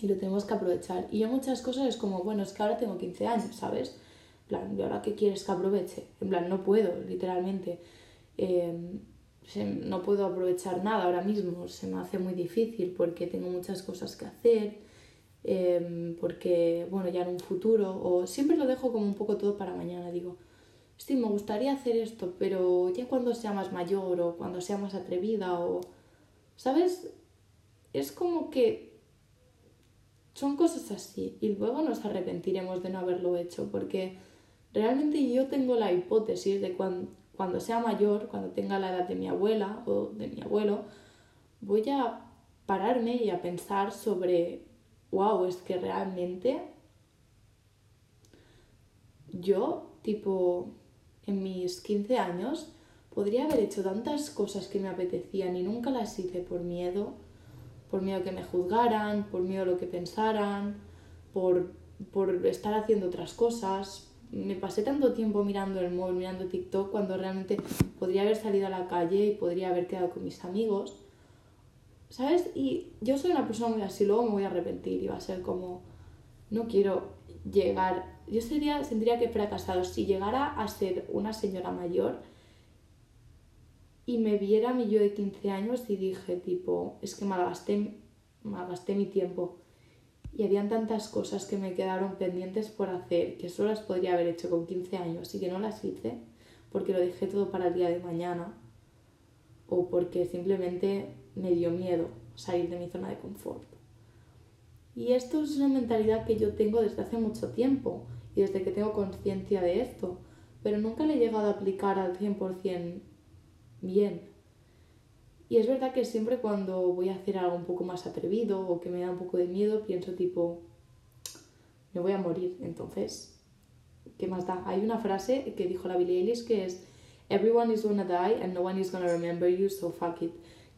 y lo tenemos que aprovechar. Y yo muchas cosas es como, bueno, es que ahora tengo 15 años, ¿sabes? En plan, ¿y ahora qué quieres que aproveche? En plan, no puedo, literalmente. Em, no puedo aprovechar nada ahora mismo, se me hace muy difícil porque tengo muchas cosas que hacer, em, porque, bueno, ya en un futuro, o siempre lo dejo como un poco todo para mañana, digo, sí, me gustaría hacer esto, pero ya cuando sea más mayor o cuando sea más atrevida o, ¿sabes? Es como que son cosas así y luego nos arrepentiremos de no haberlo hecho porque realmente yo tengo la hipótesis de cuando cuando sea mayor, cuando tenga la edad de mi abuela o de mi abuelo, voy a pararme y a pensar sobre, wow, es que realmente yo, tipo, en mis 15 años, podría haber hecho tantas cosas que me apetecían y nunca las hice por miedo, por miedo que me juzgaran, por miedo a lo que pensaran, por, por estar haciendo otras cosas. Me pasé tanto tiempo mirando el móvil, mirando TikTok, cuando realmente podría haber salido a la calle y podría haber quedado con mis amigos. ¿Sabes? Y yo soy una persona muy así, luego me voy a arrepentir y va a ser como, no quiero llegar, yo sería, sentiría que he fracasado si llegara a ser una señora mayor y me viera mí yo de 15 años y dije tipo, es que malgasté, malgasté mi tiempo y habían tantas cosas que me quedaron pendientes por hacer que solo las podría haber hecho con 15 años y que no las hice porque lo dejé todo para el día de mañana o porque simplemente me dio miedo salir de mi zona de confort. Y esto es una mentalidad que yo tengo desde hace mucho tiempo y desde que tengo conciencia de esto, pero nunca le he llegado a aplicar al 100% bien. Y es verdad que siempre cuando voy a hacer algo un poco más atrevido o que me da un poco de miedo, pienso tipo, me voy a morir, entonces, ¿qué más da? Hay una frase que dijo la Billie Eilish que es, Everyone is gonna die and no one is gonna remember you, so fuck it.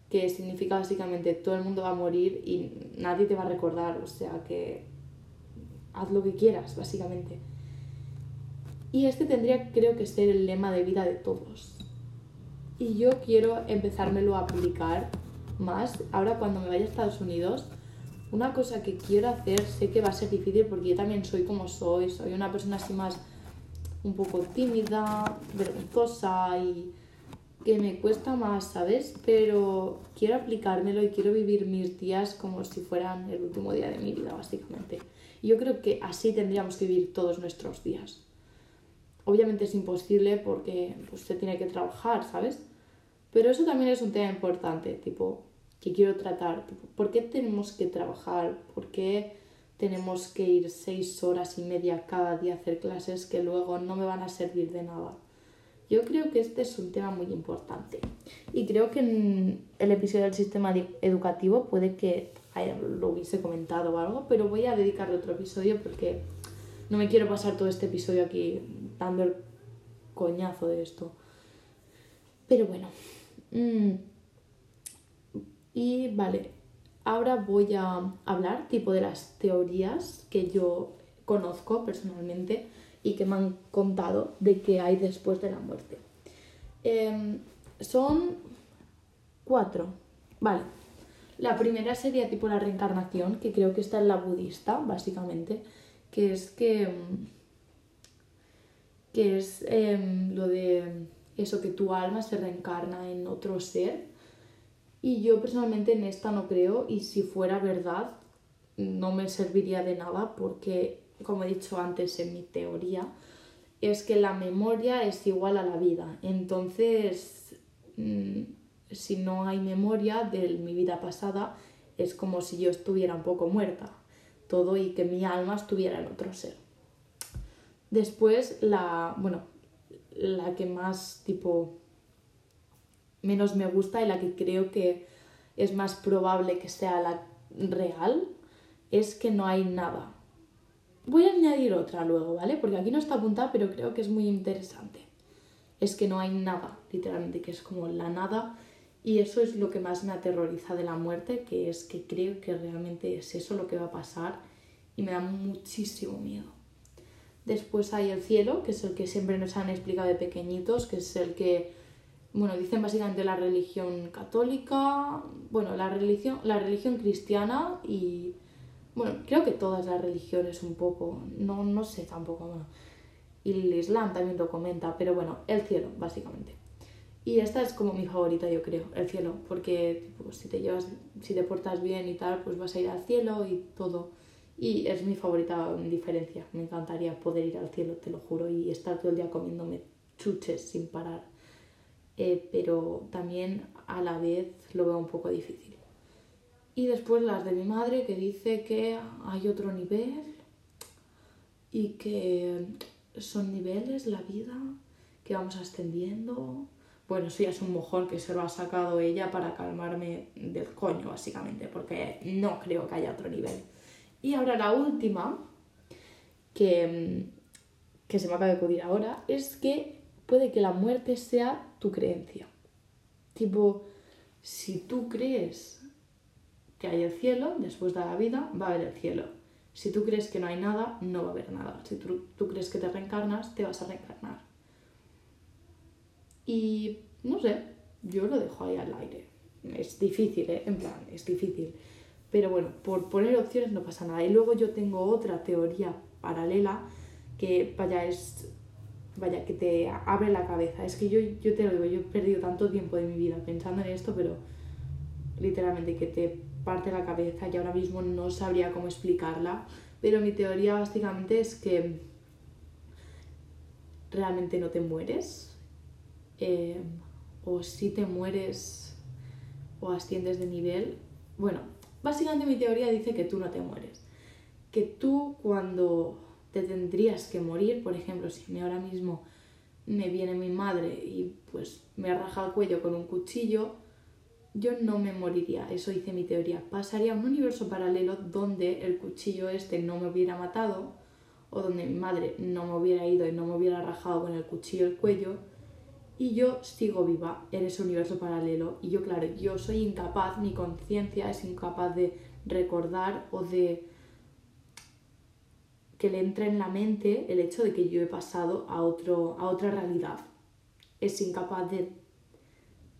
Que significa básicamente todo el mundo va a morir y nadie te va a recordar, o sea que haz lo que quieras, básicamente. Y este tendría, creo que, ser el lema de vida de todos y yo quiero empezármelo a aplicar más. Ahora cuando me vaya a Estados Unidos, una cosa que quiero hacer, sé que va a ser difícil porque yo también soy como soy, soy una persona así más un poco tímida, vergonzosa y que me cuesta más, ¿sabes? Pero quiero aplicármelo y quiero vivir mis días como si fueran el último día de mi vida, básicamente. Yo creo que así tendríamos que vivir todos nuestros días. Obviamente es imposible porque pues, se tiene que trabajar, ¿sabes? Pero eso también es un tema importante, tipo, que quiero tratar. ¿Por qué tenemos que trabajar? ¿Por qué tenemos que ir seis horas y media cada día a hacer clases que luego no me van a servir de nada? Yo creo que este es un tema muy importante. Y creo que en el episodio del sistema educativo puede que lo hubiese comentado o algo, pero voy a dedicarle otro episodio porque no me quiero pasar todo este episodio aquí dando el coñazo de esto. Pero bueno, Mm. Y vale, ahora voy a hablar tipo de las teorías que yo conozco personalmente y que me han contado de que hay después de la muerte. Em, son cuatro. Vale. La primera sería tipo la reencarnación, que creo que está en la budista, básicamente, que es que, que es em, lo de eso que tu alma se reencarna en otro ser. Y yo personalmente en esta no creo y si fuera verdad no me serviría de nada porque, como he dicho antes en mi teoría, es que la memoria es igual a la vida. Entonces, mm, si no hay memoria de mi vida pasada, es como si yo estuviera un poco muerta. Todo y que mi alma estuviera en otro ser. Después, la, bueno, la que más tipo menos me gusta y la que creo que es más probable que sea la real es que no hay nada. Voy a añadir otra luego, ¿vale? Porque aquí no está apuntada, pero creo que es muy interesante. Es que no hay nada, literalmente, que es como la nada. Y eso es lo que más me aterroriza de la muerte, que es que creo que realmente es eso lo que va a pasar y me da muchísimo miedo. Después hay el cielo, que es el que siempre nos han explicado de pequeñitos, que es el que, bueno, dicen básicamente la religión católica, bueno, la religión, la religión cristiana y, bueno, creo que todas las religiones un poco, no, no sé tampoco, bueno, y el Islam también lo comenta, pero bueno, el cielo, básicamente. Y esta es como mi favorita, yo creo, el cielo, porque si te llevas, si te portas bien y tal, pues vas a ir al cielo y todo. Y es mi favorita en diferencia. Me encantaría poder ir al cielo, te lo juro, y estar todo el día comiéndome chuches sin parar. Eh, pero también a la vez lo veo un poco difícil. Y después las de mi madre que dice que hay otro nivel y que son niveles la vida, que vamos ascendiendo. bueno, eso ya es un mojón que se lo ha sacado ella para calmarme del coño, básicamente, porque no creo que haya otro nivel. Y ahora la última, que, que se me acaba de acudir ahora, es que puede que la muerte sea tu creencia. Tipo, si tú crees que hay el cielo, después de la vida va a haber el cielo. Si tú crees que no hay nada, no va a haber nada. Si tú, tú crees que te reencarnas, te vas a reencarnar. Y no sé, yo lo dejo ahí al aire. Es difícil, ¿eh? En plan, es difícil. Pero bueno, por poner opciones no pasa nada. Y luego yo tengo otra teoría paralela que, vaya, es. Vaya, que te abre la cabeza. Es que yo, yo te lo digo, yo he perdido tanto tiempo de mi vida pensando en esto, pero literalmente que te parte la cabeza y ahora mismo no sabría cómo explicarla. Pero mi teoría básicamente es que realmente no te mueres, eh, o si te mueres o asciendes de nivel. Bueno, básicamente mi teoría dice que tú no te mueres. Que tú cuando te tendrías que morir, por ejemplo, si ahora mismo me viene mi madre y pues me arraja el cuello con un cuchillo, yo no me moriría, eso dice mi teoría. Pasaría un universo paralelo donde el cuchillo este no me hubiera matado o donde mi madre no me hubiera ido y no me hubiera rajado con el cuchillo el cuello y yo sigo viva en ese universo paralelo. Y yo, claro, yo soy incapaz, mi conciencia es incapaz de recordar o de que le entre en la mente el hecho de que yo he pasado a, otro, a otra realidad. Es incapaz de,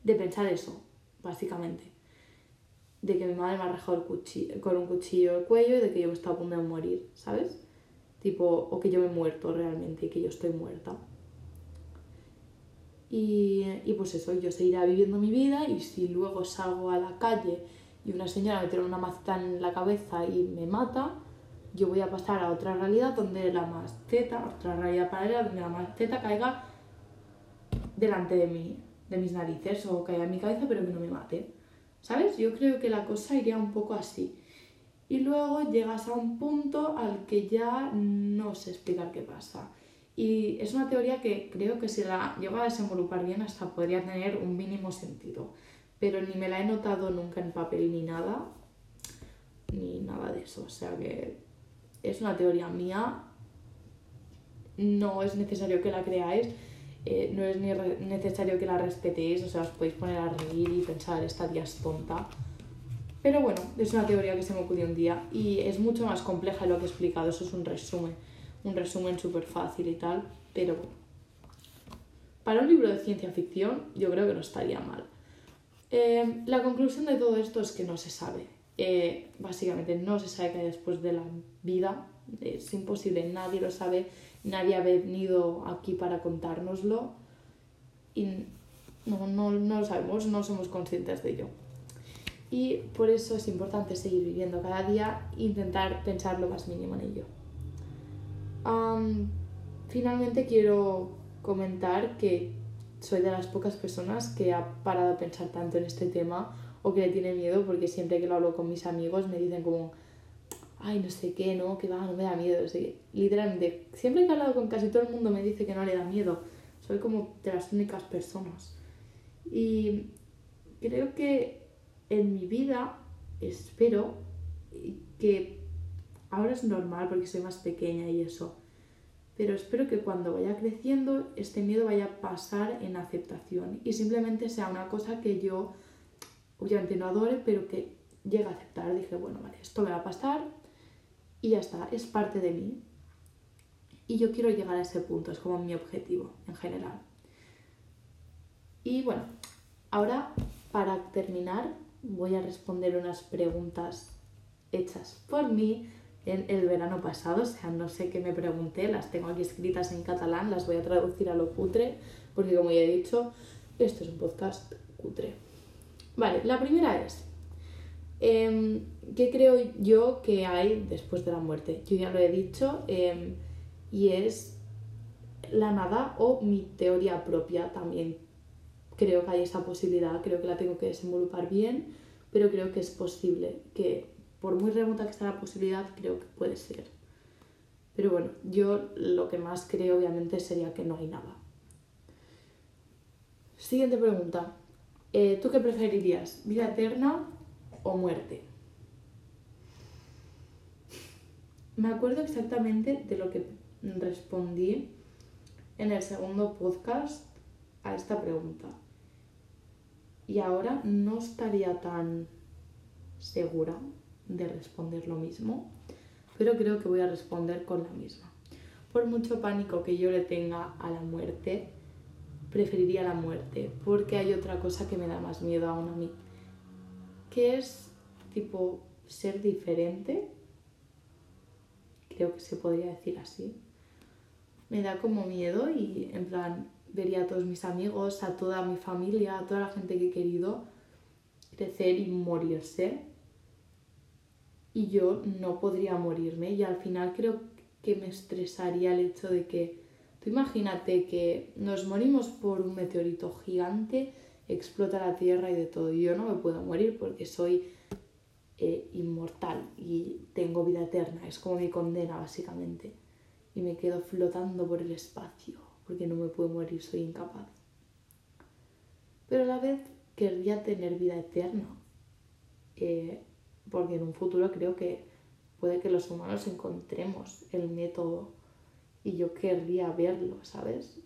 de pensar eso, básicamente. De que mi madre me ha rajado el cuchillo, con un cuchillo el cuello y de que yo me estaba a punto de morir, ¿sabes? Tipo, o que yo me he muerto realmente y que yo estoy muerta. Y, y, pues eso, yo seguiré viviendo mi vida y si luego salgo a la calle y una señora me tiene una maceta en la cabeza y me mata, yo voy a pasar a otra realidad donde la maceta, otra realidad paralela donde la maceta caiga delante de mí, de mis narices o caiga en mi cabeza pero que no me mate. ¿Sabes? Yo creo que la cosa iría un poco así. Y luego llegas a un punto al que ya no sé explicar qué pasa. Y es una teoría que creo que si la llego a desenvolupar bien hasta podría tener un mínimo sentido. Pero ni me la he notado nunca en papel ni nada. Ni nada de eso. O sea que es una teoría mía. No es necesario que la creáis. Eh, no es ni necesario que la respetéis. O sea, os podéis poner a reír y pensar, esta tía es tonta. Pero bueno, es una teoría que se me ocurrió un día y es mucho más compleja de lo que he explicado. Eso es un resumen un resumen súper fácil y tal, pero para un libro de ciencia ficción yo creo que no estaría mal. Eh, la conclusión de todo esto es que no se sabe. Eh, básicamente no se sabe qué hay después de la vida. Es imposible, nadie lo sabe, nadie ha venido aquí para contárnoslo y no, no, no lo sabemos, no somos conscientes de ello. Y por eso es importante seguir viviendo cada día e intentar pensar lo más mínimo en ello finalmente quiero comentar que soy de las pocas personas que ha parado a pensar tanto en este tema o que le tiene miedo porque siempre que lo hablo con mis amigos me dicen como ay no sé qué, no, que va, no me da miedo. literalmente, siempre que he hablado con casi todo el mundo me dice que no le da miedo. Soy como de las únicas personas. Y creo que en mi vida espero que Ahora es normal porque soy más pequeña y eso. Pero espero que cuando vaya creciendo este miedo vaya a pasar en aceptación y simplemente sea una cosa que yo obviamente no adore, pero que llegue a aceptar. Dije, bueno, vale, esto me va a pasar y ya está, es parte de mí. Y yo quiero llegar a ese punto, es como mi objetivo en general. Y bueno, ahora para terminar voy a responder unas preguntas hechas por mí en el verano pasado, o sea, no sé qué me pregunté, las tengo aquí escritas en catalán, las voy a traducir a lo cutre, porque como ya he dicho, esto es un podcast cutre. Vale, la primera es, em, ¿qué creo yo que hay después de la muerte? Yo ya lo he dicho, em, y es la nada o mi teoría propia también. Creo que hay esa posibilidad, creo que la tengo que desenvolupar bien, pero creo que es posible que por muy remota que sea la posibilidad, creo que puede ser. Pero bueno, yo lo que más creo obviamente sería que no hay nada. Siguiente pregunta. Eh, ¿Tú qué preferirías? ¿Vida eterna o muerte? Me acuerdo exactamente de lo que respondí en el segundo podcast a esta pregunta. Y ahora no estaría tan segura de responder lo mismo, pero creo que voy a responder con la misma. Por mucho pánico que yo le tenga a la muerte, preferiría la muerte, porque hay otra cosa que me da más miedo aún a mí, que es tipo ser diferente, creo que se podría decir así. Me da como miedo y en plan vería a todos mis amigos, a toda mi familia, a toda la gente que he querido crecer y morirse. Y yo no podría morirme y al final creo que me estresaría el hecho de que Tú imagínate que nos morimos por un meteorito gigante, explota la Tierra y de todo. Y yo no me puedo morir porque soy eh, inmortal y tengo vida eterna. Es como mi condena, básicamente. Y me quedo flotando por el espacio porque no me puedo morir, soy incapaz. Pero a la vez querría tener vida eterna. Eh, porque en un futuro creo que puede que los humanos encontremos el método y yo querría verlo, ¿sabes?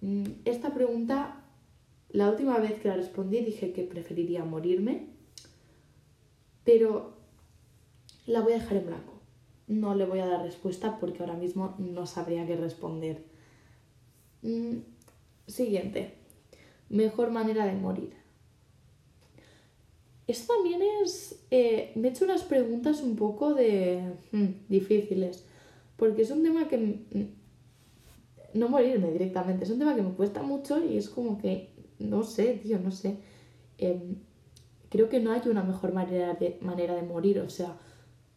Mm, esta pregunta, la última vez que la respondí dije que preferiría morirme, pero la voy a dejar en blanco. No le voy a dar respuesta porque ahora mismo no sabría qué responder. Mm, siguiente. Mejor manera de morir. Esto también es... Eh, me he hecho unas preguntas un poco de... Mm, difíciles porque es un tema que no morirme directamente, es un tema que me cuesta mucho y es como que, no sé, tío, no sé. Em, creo que no hay una mejor manera de, manera de morir, o sea,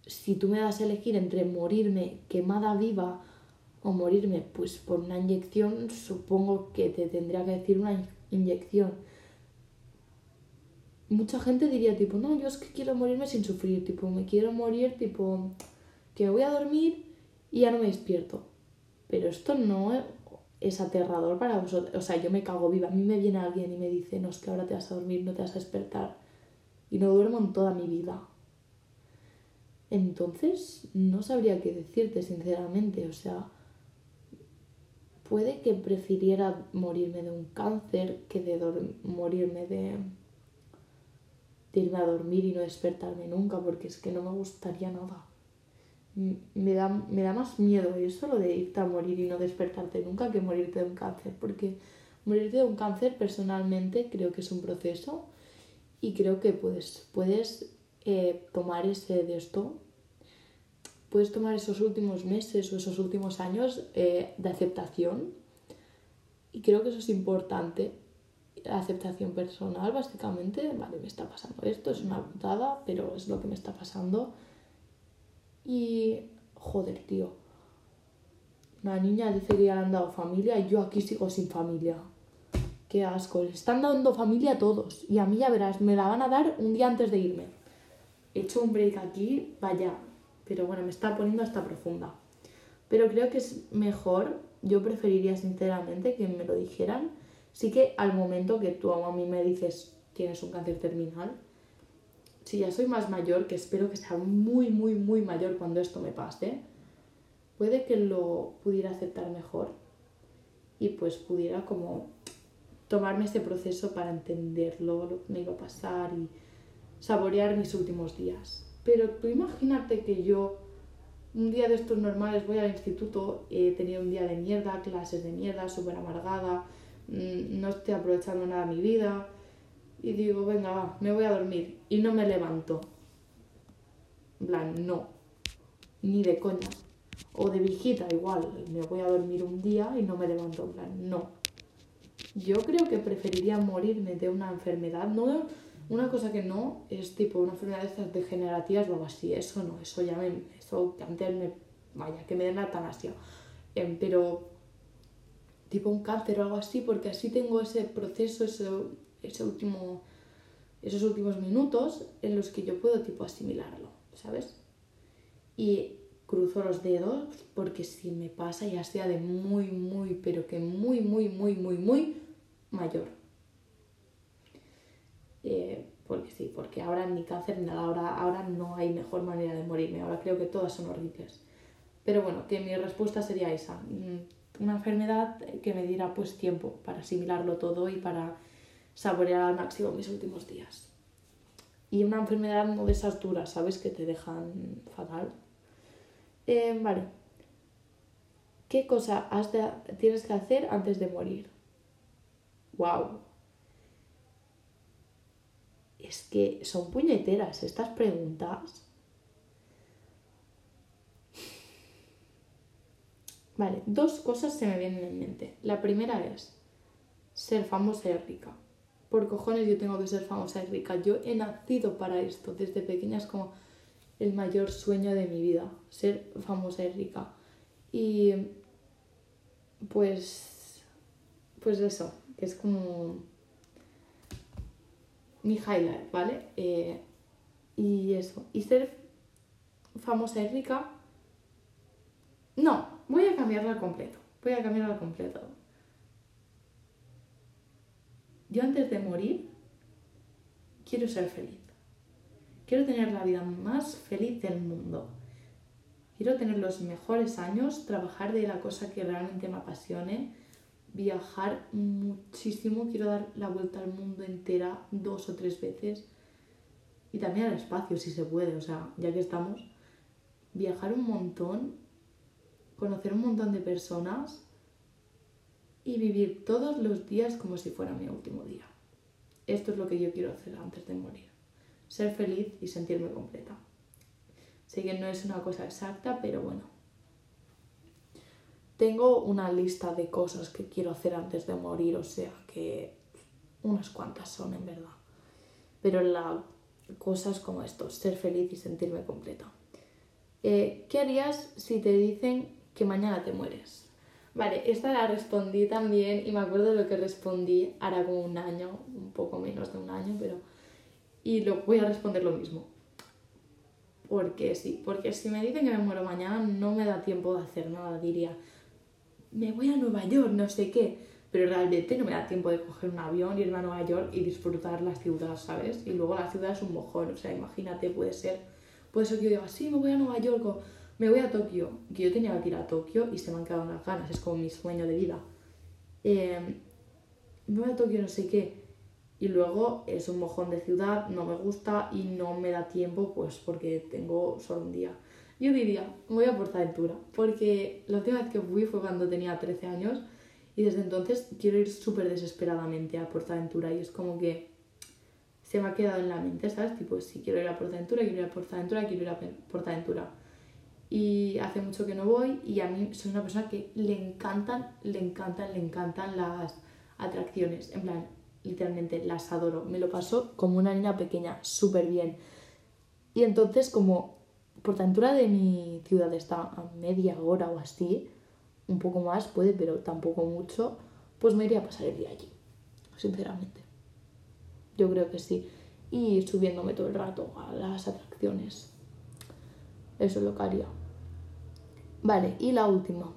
si tú me das a elegir entre morirme quemada viva o morirme pues por una inyección, supongo que te tendría que decir una inyección. Mucha gente diría tipo, no, yo es que quiero morirme sin sufrir, tipo, me quiero morir, tipo, que voy a dormir y ya no me despierto. Pero esto no es aterrador para vosotros. O sea, yo me cago viva. A mí me viene alguien y me dice, no, es que ahora te vas a dormir, no te vas a despertar. Y no duermo en toda mi vida. Entonces, no sabría qué decirte, sinceramente. O sea, puede que prefiriera morirme de un cáncer que de morirme de, de irme a dormir y no despertarme nunca, porque es que no me gustaría nada me da, me da más miedo eso, lo de irte a morir y no despertarte nunca, que morirte de un cáncer. Porque morirte de un cáncer personalmente creo que es un proceso y creo que puedes, puedes eh, tomar ese de esto, puedes tomar esos últimos meses o esos últimos años eh, de aceptación y creo que eso es importante. Aceptación personal, básicamente, vale, me está pasando esto, es una putada, pero es lo que me está pasando y, joder, tío. La niña dice que ya le han dado familia y yo aquí sigo sin familia. Qué asco. Le están dando familia a todos. Y a mí ya verás, me la van a dar un día antes de irme. He hecho un break aquí, vaya. Pero bueno, me está poniendo hasta profunda. Pero creo que es mejor, yo preferiría sinceramente que me lo dijeran. Sí que al momento que tú a mí me dices tienes un cáncer terminal, si ya soy más mayor, que espero que sea muy, muy, muy mayor cuando esto me pase, puede que lo pudiera aceptar mejor y pues pudiera como tomarme ese proceso para entenderlo, lo que me iba a pasar y saborear mis últimos días. Pero tú imagínate que yo un día de estos normales voy al instituto, he tenido un día de mierda, clases de mierda, súper amargada, no estoy aprovechando nada de mi vida, y digo, venga, va, me voy a dormir y no me levanto. Plan, no, ni de coña. O de viejita igual, me voy a dormir un día y no me levanto. Plan, no. Yo creo que preferiría morirme de una enfermedad, no una cosa que no es tipo una enfermedad de estas degenerativas o algo así, eso no, eso ya me, eso antes me, vaya, que me den la eutanasia. Em, pero tipo un cáncer o algo así, porque así tengo ese proceso, ese ese último, esos últimos minutos en los que yo puedo tipo asimilarlo, ¿sabes? Y cruzo los dedos porque si me pasa ya sea de muy, muy, pero que muy, muy, muy, muy, muy mayor. Eh, porque sí, porque ahora ni cáncer ni nada, ahora, ahora no hay mejor manera de morirme, ahora creo que todas son horribles. Pero bueno, que mi respuesta sería esa, mm, una enfermedad que me diera pues tiempo para asimilarlo todo y para saborear al máximo mis últimos días. Y una enfermedad no de esas duras, ¿sabes? Que te dejan fatal. Eh, vale. ¿Qué cosa has de, tienes que hacer antes de morir? ¡Wow! Es que son puñeteras estas preguntas. Vale, dos cosas se me vienen en mente. La primera es ser famosa y rica. Por cojones yo tengo que ser famosa y rica. Yo he nacido para esto. Desde pequeña es como el mayor sueño de mi vida, ser famosa y rica. Y pues, pues eso, que es como mi highlight, ¿vale? Eh, y eso, y ser famosa y rica, no, voy a cambiarlo al completo, voy a cambiarlo al completo. Yo antes de morir quiero ser feliz. Quiero tener la vida más feliz del mundo. Quiero tener los mejores años, trabajar de la cosa que realmente me apasione, viajar muchísimo, quiero dar la vuelta al mundo entera dos o tres veces y también al espacio si se puede, o sea, ya que estamos, viajar un montón, conocer un montón de personas y vivir todos los días como si fuera mi último día. Esto es lo que yo quiero hacer antes de morir. Ser feliz y sentirme completa. Sé que no es una cosa exacta, pero bueno. Tengo una lista de cosas que quiero hacer antes de morir, o sea que unas cuantas son en verdad. Pero la cosas como esto, ser feliz y sentirme completa. Eh, ¿Qué harías si te dicen que mañana te mueres? Vale, esta la respondí también y me acuerdo de lo que respondí hará como un año, un poco menos de un año, pero... Y lo voy a responder lo mismo. Porque sí, porque si me dicen que me muero mañana no me da tiempo de hacer nada, diría, me voy a Nueva York, no sé qué, pero realmente no me da tiempo de coger un avión, irme a Nueva York y disfrutar la ciudad, ¿sabes? Y luego la ciudad es un mojón, o sea, imagínate, puede ser, puede ser que yo diga, sí, me voy a Nueva York o me voy a Tokio, que yo tenía que ir a Tokio y se me han quedado las ganas, es como mi sueño de vida. Em, me voy a Tokio, no sé qué. Y luego es un mojón de ciudad, no me gusta y no me da tiempo, pues porque tengo solo un día. Yo diría, voy a Portaventura, porque la última vez que fui fue cuando tenía 13 años y desde entonces quiero ir súper desesperadamente a Portaventura y es como que se me ha quedado en la mente, ¿sabes? Tipo, si quiero ir a Portaventura, quiero ir a Portaventura, quiero ir a Portaventura y hace mucho que no voy y a mí soy una persona que le encantan, le encantan, le encantan las atracciones, en plan, literalmente las adoro, me lo paso como una niña pequeña, súper bien. Y entonces como Portaventura de mi ciudad está a media hora o así, un poco más puede, pero tampoco mucho, pues me iría a pasar el día allí, sinceramente. Yo creo que sí. Y subiéndome todo el rato a las atracciones. Eso es lo que haría. Vale, y la última.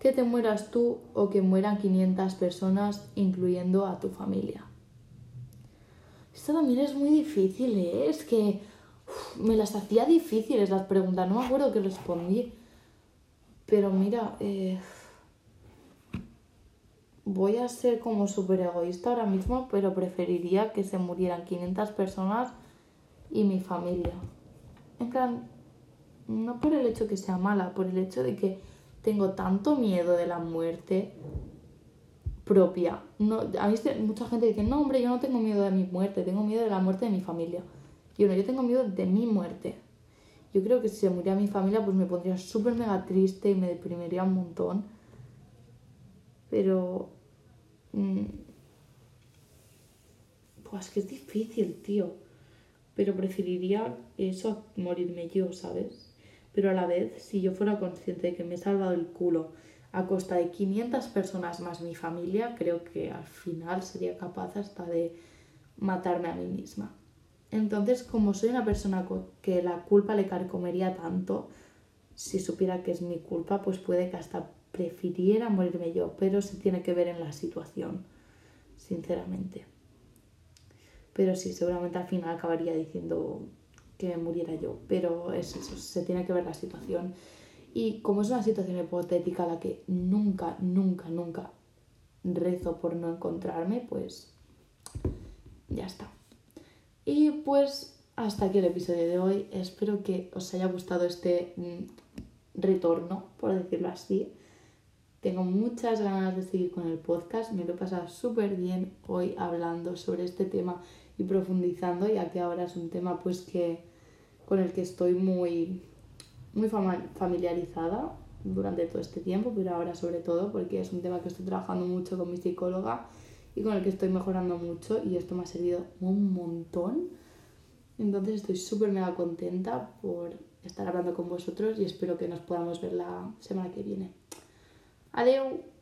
Que te mueras tú o que mueran 500 personas, incluyendo a tu familia. Esto también es muy difícil, ¿eh? Es que me las hacía difíciles las preguntas, no me acuerdo que respondí. Pero mira, eh, voy a ser como súper egoísta ahora mismo, pero preferiría que se murieran 500 personas y mi familia. En plan, no por el hecho que sea mala, por el hecho de que tengo tanto miedo de la muerte propia. No, a mí mucha gente dice, no, hombre, yo no tengo miedo de mi muerte, tengo miedo de la muerte de mi familia. Y bueno, yo tengo miedo de mi muerte. Yo creo que si se muriera mi familia, pues me pondría súper mega triste y me deprimiría un montón. Pero... Pues que es difícil, tío. Pero preferiría eso morirme yo, ¿sabes? Pero a la vez, si yo fuera consciente de que me he salvado el culo a costa de 500 personas más mi familia, creo que al final sería capaz hasta de matarme a mí misma. Entonces, como soy una persona que la culpa le carcomería tanto, si supiera que es mi culpa, pues puede que hasta prefiriera morirme yo, pero se tiene que ver en la situación. sinceramente. Pero sí, seguramente al final acabaría diciendo que muriera yo, pero es eso, se tiene que ver la situación. Y como es una situación hipotética a la que nunca, nunca, nunca rezo por no encontrarme, pues ya está. Y pues hasta aquí el episodio de hoy. Espero que os haya gustado este mm, retorno, por decirlo así. Tengo muchas ganas de seguir con el podcast. Me lo he pasado súper bien hoy hablando sobre este tema y profundizando, ya que ahora es un tema pues que con el que estoy muy, muy familiarizada durante todo este tiempo, pero ahora sobre todo porque es un tema que estoy trabajando mucho con mi psicóloga y con el que estoy mejorando mucho y esto me ha servido un montón. Entonces estoy súper mega contenta por estar hablando con vosotros y espero que nos podamos ver la semana que viene. Adiós.